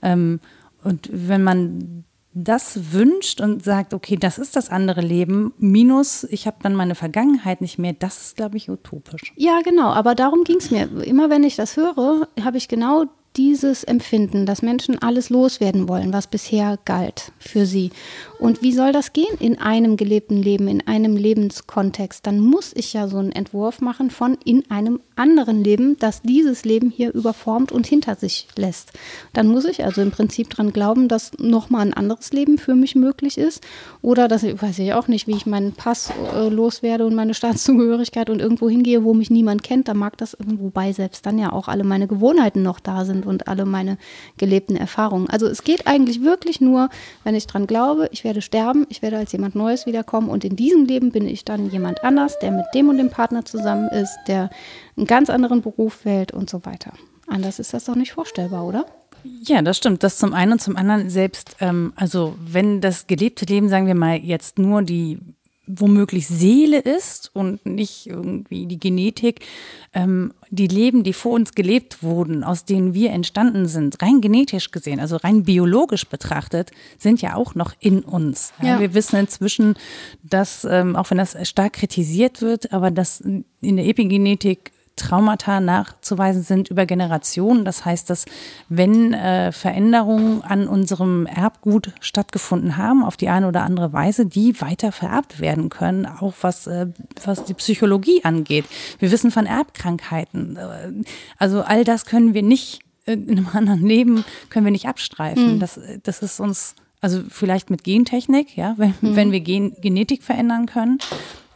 [SPEAKER 1] Ähm, und wenn man das wünscht und sagt, okay, das ist das andere Leben, minus ich habe dann meine Vergangenheit nicht mehr, das ist, glaube ich, utopisch.
[SPEAKER 2] Ja, genau, aber darum ging es mir. Immer wenn ich das höre, habe ich genau dieses Empfinden, dass Menschen alles loswerden wollen, was bisher galt für sie. Und wie soll das gehen in einem gelebten Leben, in einem Lebenskontext? Dann muss ich ja so einen Entwurf machen von in einem anderen Leben, das dieses Leben hier überformt und hinter sich lässt. Dann muss ich also im Prinzip dran glauben, dass nochmal ein anderes Leben für mich möglich ist. Oder dass ich, weiß ich auch nicht, wie ich meinen Pass äh, loswerde und meine Staatszugehörigkeit und irgendwo hingehe, wo mich niemand kennt. Da mag das, wobei selbst dann ja auch alle meine Gewohnheiten noch da sind und alle meine gelebten Erfahrungen. Also es geht eigentlich wirklich nur, wenn ich dran glaube, ich werde sterben, ich werde als jemand Neues wiederkommen und in diesem Leben bin ich dann jemand anders, der mit dem und dem Partner zusammen ist, der einen ganz anderen Beruf wählt und so weiter. Anders ist das doch nicht vorstellbar, oder?
[SPEAKER 1] Ja, das stimmt. Das zum einen und zum anderen selbst, ähm, also wenn das gelebte Leben, sagen wir mal, jetzt nur die womöglich Seele ist und nicht irgendwie die Genetik, ähm, die Leben, die vor uns gelebt wurden, aus denen wir entstanden sind, rein genetisch gesehen, also rein biologisch betrachtet, sind ja auch noch in uns. Ja, ja. Wir wissen inzwischen, dass, ähm, auch wenn das stark kritisiert wird, aber dass in der Epigenetik Traumata nachzuweisen sind über Generationen. Das heißt, dass wenn äh, Veränderungen an unserem Erbgut stattgefunden haben, auf die eine oder andere Weise, die weiter vererbt werden können, auch was, äh, was die Psychologie angeht. Wir wissen von Erbkrankheiten. Äh, also all das können wir nicht in einem anderen Leben, können wir nicht abstreifen. Mhm. Das, das ist uns also vielleicht mit Gentechnik, ja, wenn, mhm. wenn wir Gen Genetik verändern können.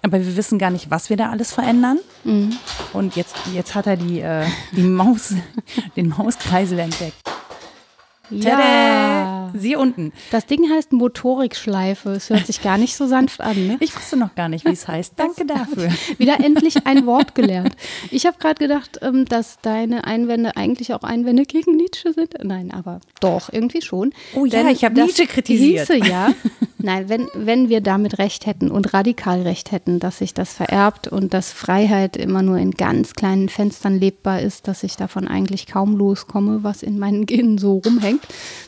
[SPEAKER 1] Aber wir wissen gar nicht, was wir da alles verändern. Mhm. Und jetzt, jetzt hat er die, äh, die Maus, den Mauskreisel entdeckt.
[SPEAKER 2] Ja.
[SPEAKER 1] Sie unten.
[SPEAKER 2] Das Ding heißt Motorikschleife. Es hört sich gar nicht so sanft an. Ne?
[SPEAKER 1] Ich wusste noch gar nicht, wie es heißt. Danke dafür.
[SPEAKER 2] Wieder endlich ein Wort gelernt. Ich habe gerade gedacht, ähm, dass deine Einwände eigentlich auch Einwände gegen Nietzsche sind. Nein, aber doch, irgendwie schon.
[SPEAKER 1] Oh ja, Denn ich habe Nietzsche kritisiert.
[SPEAKER 2] Hieße ja, nein, wenn, wenn wir damit recht hätten und radikal recht hätten, dass sich das vererbt und dass Freiheit immer nur in ganz kleinen Fenstern lebbar ist, dass ich davon eigentlich kaum loskomme, was in meinen Genen so rumhängt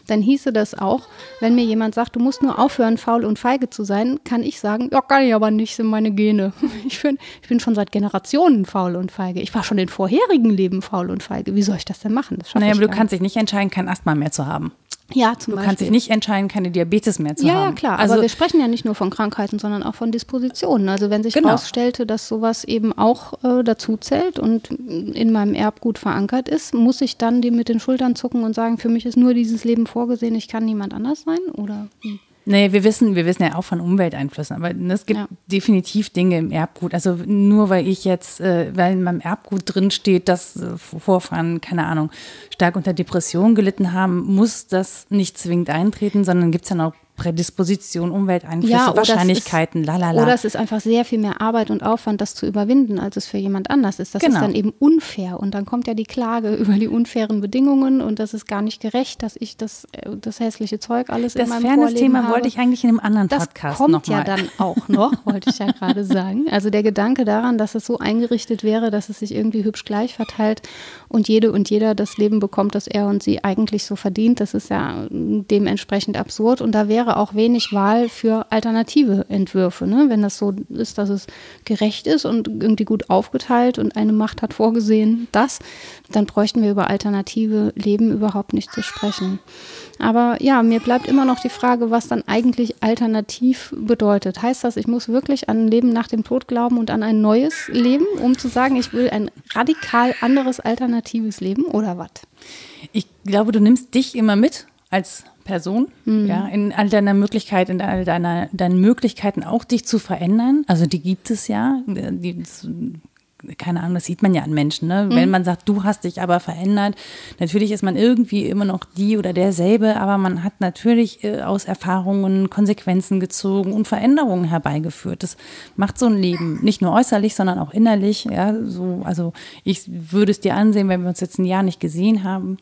[SPEAKER 2] dann hieße das auch, wenn mir jemand sagt, du musst nur aufhören, faul und feige zu sein, kann ich sagen, ja, kann ich aber nicht, sind meine Gene. Ich bin, ich bin schon seit Generationen faul und feige. Ich war schon in vorherigen Leben faul und feige. Wie soll ich das denn machen? Das
[SPEAKER 1] naja, aber du kannst dich nicht entscheiden, kein Asthma mehr zu haben.
[SPEAKER 2] Ja, zum
[SPEAKER 1] du
[SPEAKER 2] Beispiel.
[SPEAKER 1] kannst dich nicht entscheiden, keine Diabetes mehr zu
[SPEAKER 2] ja,
[SPEAKER 1] haben.
[SPEAKER 2] Ja, klar. Also, aber wir sprechen ja nicht nur von Krankheiten, sondern auch von Dispositionen. Also wenn sich genau. herausstellte, dass sowas eben auch äh, dazu zählt und in meinem Erbgut verankert ist, muss ich dann die mit den Schultern zucken und sagen, für mich ist nur dieses Leben vorgesehen, ich kann niemand anders sein? Oder wie?
[SPEAKER 1] Nee, wir wissen, wir wissen ja auch von Umwelteinflüssen, aber es gibt ja. definitiv Dinge im Erbgut. Also nur weil ich jetzt, äh, weil in meinem Erbgut drin steht, dass äh, Vorfahren, keine Ahnung, stark unter Depressionen gelitten haben, muss das nicht zwingend eintreten, sondern gibt es ja auch Prädisposition, Umwelteinflüsse, ja, Wahrscheinlichkeiten, lalala.
[SPEAKER 2] Oder es ist einfach sehr viel mehr Arbeit und Aufwand, das zu überwinden, als es für jemand anders ist. Das genau. ist dann eben unfair. Und dann kommt ja die Klage über die unfairen Bedingungen und das ist gar nicht gerecht, dass ich das, äh, das hässliche Zeug alles
[SPEAKER 1] das
[SPEAKER 2] in meinem
[SPEAKER 1] Fairness-Thema wollte ich eigentlich in einem anderen
[SPEAKER 2] das
[SPEAKER 1] Podcast
[SPEAKER 2] noch
[SPEAKER 1] Das kommt
[SPEAKER 2] ja dann auch noch, wollte ich ja gerade sagen. Also der Gedanke daran, dass es so eingerichtet wäre, dass es sich irgendwie hübsch gleich verteilt und jede und jeder das Leben bekommt, das er und sie eigentlich so verdient, das ist ja dementsprechend absurd. Und da wäre wäre auch wenig Wahl für alternative Entwürfe. Ne? Wenn das so ist, dass es gerecht ist und irgendwie gut aufgeteilt und eine Macht hat vorgesehen, das, dann bräuchten wir über alternative Leben überhaupt nicht zu sprechen. Aber ja, mir bleibt immer noch die Frage, was dann eigentlich alternativ bedeutet. Heißt das, ich muss wirklich an ein Leben nach dem Tod glauben und an ein neues Leben, um zu sagen, ich will ein radikal anderes alternatives Leben oder was?
[SPEAKER 1] Ich glaube, du nimmst dich immer mit als Person, mhm. ja, in all deiner Möglichkeit, in all deiner, deinen Möglichkeiten auch dich zu verändern. Also die gibt es ja. Die, keine Ahnung, das sieht man ja an Menschen, ne? Mhm. Wenn man sagt, du hast dich aber verändert, natürlich ist man irgendwie immer noch die oder derselbe, aber man hat natürlich äh, aus Erfahrungen Konsequenzen gezogen und Veränderungen herbeigeführt. Das macht so ein Leben nicht nur äußerlich, sondern auch innerlich. Ja, so, also ich würde es dir ansehen, wenn wir uns jetzt ein Jahr nicht gesehen haben.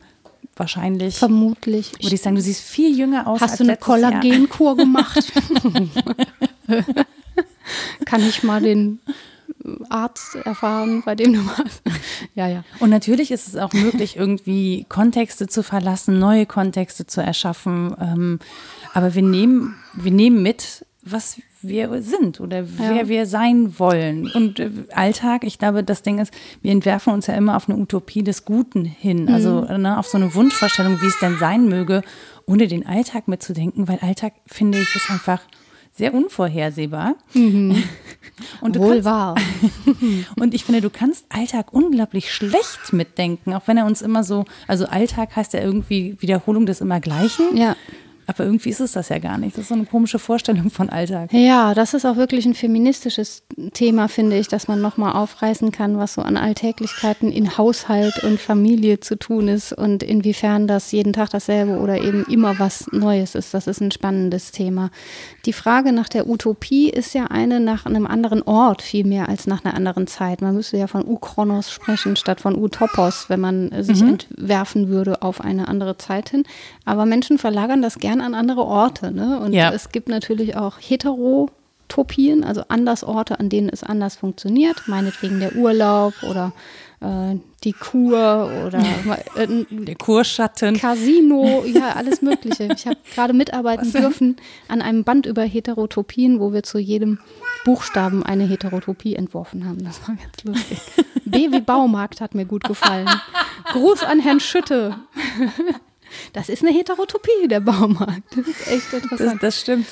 [SPEAKER 1] Wahrscheinlich.
[SPEAKER 2] Vermutlich.
[SPEAKER 1] Würde ich sagen, du siehst viel jünger aus.
[SPEAKER 2] Hast du eine Kollagenkur gemacht? Kann ich mal den Arzt erfahren, bei dem du warst.
[SPEAKER 1] ja, ja. Und natürlich ist es auch möglich, irgendwie Kontexte zu verlassen, neue Kontexte zu erschaffen. Ähm, aber wir nehmen, wir nehmen mit, was wir sind oder wer ja. wir sein wollen. Und äh, Alltag, ich glaube, das Ding ist, wir entwerfen uns ja immer auf eine Utopie des Guten hin. Mhm. Also ne, auf so eine Wunschvorstellung, wie es denn sein möge, ohne den Alltag mitzudenken, weil Alltag, finde ich, ist einfach sehr unvorhersehbar. Mhm.
[SPEAKER 2] Und Wohl kannst, wahr.
[SPEAKER 1] und ich finde, du kannst Alltag unglaublich schlecht mitdenken, auch wenn er uns immer so, also Alltag heißt ja irgendwie Wiederholung des Immergleichen.
[SPEAKER 2] Ja.
[SPEAKER 1] Aber irgendwie ist es das ja gar nicht. Das ist so eine komische Vorstellung von Alltag.
[SPEAKER 2] Ja, das ist auch wirklich ein feministisches Thema, finde ich, dass man nochmal aufreißen kann, was so an Alltäglichkeiten in Haushalt und Familie zu tun ist und inwiefern das jeden Tag dasselbe oder eben immer was Neues ist. Das ist ein spannendes Thema. Die Frage nach der Utopie ist ja eine nach einem anderen Ort viel mehr als nach einer anderen Zeit. Man müsste ja von Ukronos sprechen statt von Utopos, wenn man sich mhm. entwerfen würde auf eine andere Zeit hin. Aber Menschen verlagern das gerne an andere Orte. Ne? Und ja. es gibt natürlich auch Heterotopien, also Andersorte, an denen es anders funktioniert. Meinetwegen der Urlaub oder äh, die Kur oder
[SPEAKER 1] äh, der Kurschatten.
[SPEAKER 2] Casino, ja, alles Mögliche. Ich habe gerade mitarbeiten Was? dürfen an einem Band über Heterotopien, wo wir zu jedem Buchstaben eine Heterotopie entworfen haben. Das war ganz lustig. B wie Baumarkt hat mir gut gefallen. Gruß an Herrn Schütte. Das ist eine Heterotopie, der Baumarkt. Das ist echt interessant.
[SPEAKER 1] Das, das, stimmt.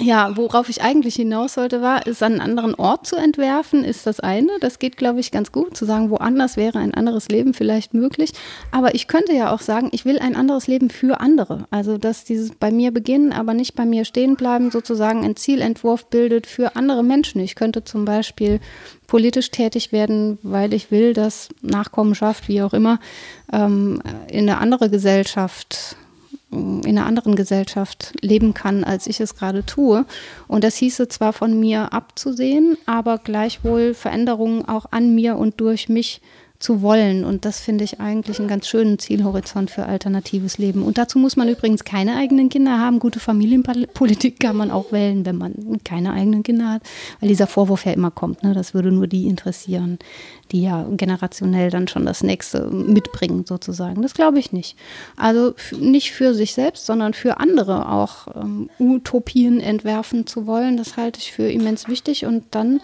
[SPEAKER 2] Ja, worauf ich eigentlich hinaus sollte, war, es an einen anderen Ort zu entwerfen, ist das eine. Das geht, glaube ich, ganz gut, zu sagen, woanders wäre ein anderes Leben vielleicht möglich. Aber ich könnte ja auch sagen, ich will ein anderes Leben für andere. Also, dass dieses bei mir beginnen, aber nicht bei mir stehen bleiben, sozusagen ein Zielentwurf bildet für andere Menschen. Ich könnte zum Beispiel politisch tätig werden, weil ich will, dass Nachkommenschaft, wie auch immer, ähm, in eine andere Gesellschaft in einer anderen Gesellschaft leben kann, als ich es gerade tue. Und das hieße zwar von mir abzusehen, aber gleichwohl Veränderungen auch an mir und durch mich zu wollen. Und das finde ich eigentlich einen ganz schönen Zielhorizont für alternatives Leben. Und dazu muss man übrigens keine eigenen Kinder haben. Gute Familienpolitik kann man auch wählen, wenn man keine eigenen Kinder hat, weil dieser Vorwurf ja immer kommt. Ne? Das würde nur die interessieren, die ja generationell dann schon das nächste mitbringen, sozusagen. Das glaube ich nicht. Also nicht für sich selbst, sondern für andere auch ähm, Utopien entwerfen zu wollen, das halte ich für immens wichtig. Und dann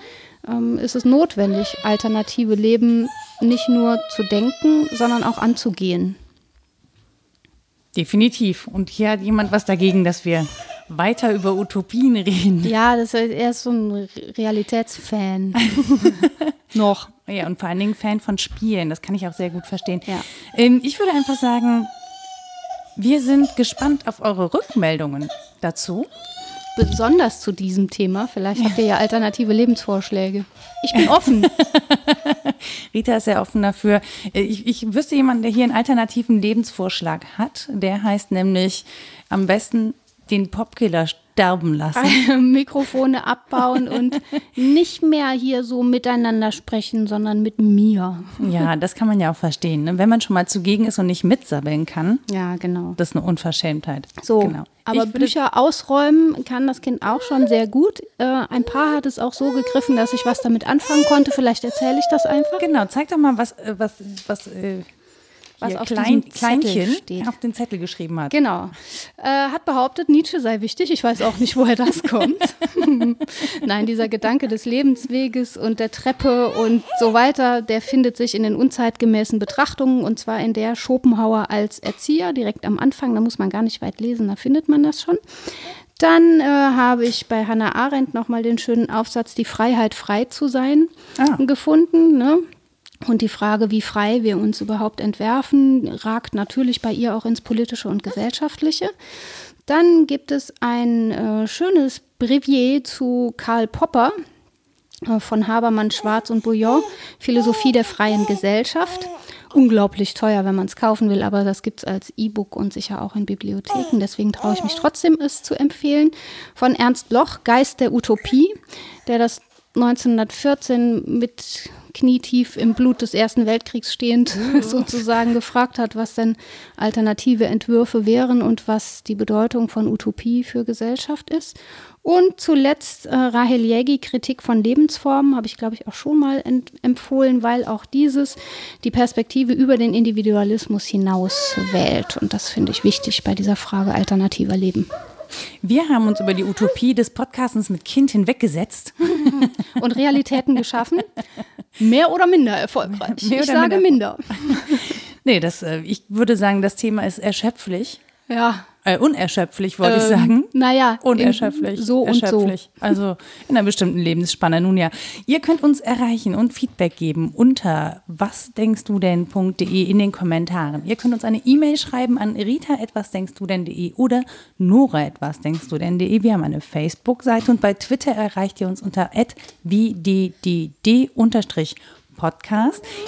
[SPEAKER 2] ähm, ist es notwendig, alternative Leben nicht nur zu denken, sondern auch anzugehen.
[SPEAKER 1] Definitiv. Und hier hat jemand was dagegen, dass wir weiter über Utopien reden.
[SPEAKER 2] Ja, das ist, er ist so ein Realitätsfan.
[SPEAKER 1] Noch. Ja, und vor allen Dingen Fan von Spielen. Das kann ich auch sehr gut verstehen. Ja. Ähm, ich würde einfach sagen, wir sind gespannt auf eure Rückmeldungen dazu
[SPEAKER 2] besonders zu diesem Thema. Vielleicht habt ihr ja alternative Lebensvorschläge. Ich bin offen.
[SPEAKER 1] Rita ist sehr offen dafür. Ich, ich wüsste jemanden, der hier einen alternativen Lebensvorschlag hat. Der heißt nämlich am besten den Popkiller sterben lassen.
[SPEAKER 2] Mikrofone abbauen und nicht mehr hier so miteinander sprechen, sondern mit mir.
[SPEAKER 1] Ja, das kann man ja auch verstehen. Ne? Wenn man schon mal zugegen ist und nicht mitsabbeln kann.
[SPEAKER 2] Ja, genau.
[SPEAKER 1] Das ist eine Unverschämtheit.
[SPEAKER 2] So, genau. aber ich Bücher ausräumen kann das Kind auch schon sehr gut. Äh, ein paar hat es auch so gegriffen, dass ich was damit anfangen konnte. Vielleicht erzähle ich das einfach.
[SPEAKER 1] Genau, zeig doch mal, was, äh, was, was äh,
[SPEAKER 2] was auf
[SPEAKER 1] Klein, Kleinchen
[SPEAKER 2] steht.
[SPEAKER 1] auf den Zettel geschrieben hat.
[SPEAKER 2] Genau. Äh, hat behauptet, Nietzsche sei wichtig. Ich weiß auch nicht, woher das kommt. Nein, dieser Gedanke des Lebensweges und der Treppe und so weiter, der findet sich in den unzeitgemäßen Betrachtungen und zwar in der Schopenhauer als Erzieher, direkt am Anfang. Da muss man gar nicht weit lesen, da findet man das schon. Dann äh, habe ich bei Hannah Arendt nochmal den schönen Aufsatz Die Freiheit, frei zu sein
[SPEAKER 1] Ah.
[SPEAKER 2] gefunden. Ne? Und die Frage, wie frei wir uns überhaupt entwerfen, ragt natürlich bei ihr auch ins Politische und Gesellschaftliche. Dann gibt es ein äh, schönes Brevier zu Karl Popper äh, von Habermann, Schwarz und Bouillon, Philosophie der freien Gesellschaft. Unglaublich teuer, wenn man es kaufen will, aber das gibt es als E-Book und sicher auch in Bibliotheken. Deswegen traue ich mich trotzdem, es zu empfehlen. Von Ernst Bloch, Geist der Utopie, der das 1914 mit knietief im Blut des Ersten Weltkriegs stehend sozusagen gefragt hat, was denn alternative Entwürfe wären und was die Bedeutung von Utopie für Gesellschaft ist. Und zuletzt äh, Rahel Jägi, Kritik von Lebensformen, habe ich, glaube ich, auch schon mal empfohlen, weil auch dieses die Perspektive über den Individualismus hinaus wählt. Und das finde ich wichtig bei dieser Frage alternativer Leben.
[SPEAKER 1] Wir haben uns über die Utopie des Podcastens mit Kind hinweggesetzt.
[SPEAKER 2] Und Realitäten geschaffen, mehr oder minder erfolgreich.
[SPEAKER 1] Mehr
[SPEAKER 2] ich sage minder.
[SPEAKER 1] Nee, das, äh, ich würde sagen, das Thema ist erschöpflich.
[SPEAKER 2] Ja.
[SPEAKER 1] Äh, unerschöpflich, wollte ich
[SPEAKER 2] Ähm,
[SPEAKER 1] sagen.
[SPEAKER 2] naja,
[SPEAKER 1] Unerschöpflich.
[SPEAKER 2] so und so.
[SPEAKER 1] Also in einer bestimmten Lebensspanne. Nun ja, ihr könnt uns erreichen und Feedback geben unter wasdenkstudenn.de in den Kommentaren. Ihr könnt uns eine E-Mail schreiben an rita.wasdenkstudenn.de oder nora.wasdenkstudenn.de. Wir haben eine Facebook-Seite und bei Twitter erreicht ihr uns unter wddd-podcast.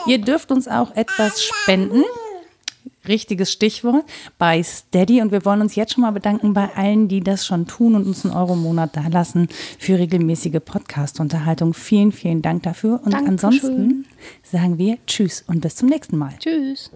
[SPEAKER 1] Ihr dürft uns auch etwas spenden richtiges Stichwort, bei Steady. Und wir wollen uns jetzt schon mal bedanken bei allen, die das schon tun und uns einen Euro im Monat dalassen für regelmäßige Podcast-Unterhaltung. Vielen, vielen Dank dafür. Und
[SPEAKER 2] Dankeschön.
[SPEAKER 1] ansonsten sagen wir Tschüss und bis zum nächsten Mal.
[SPEAKER 2] Tschüss.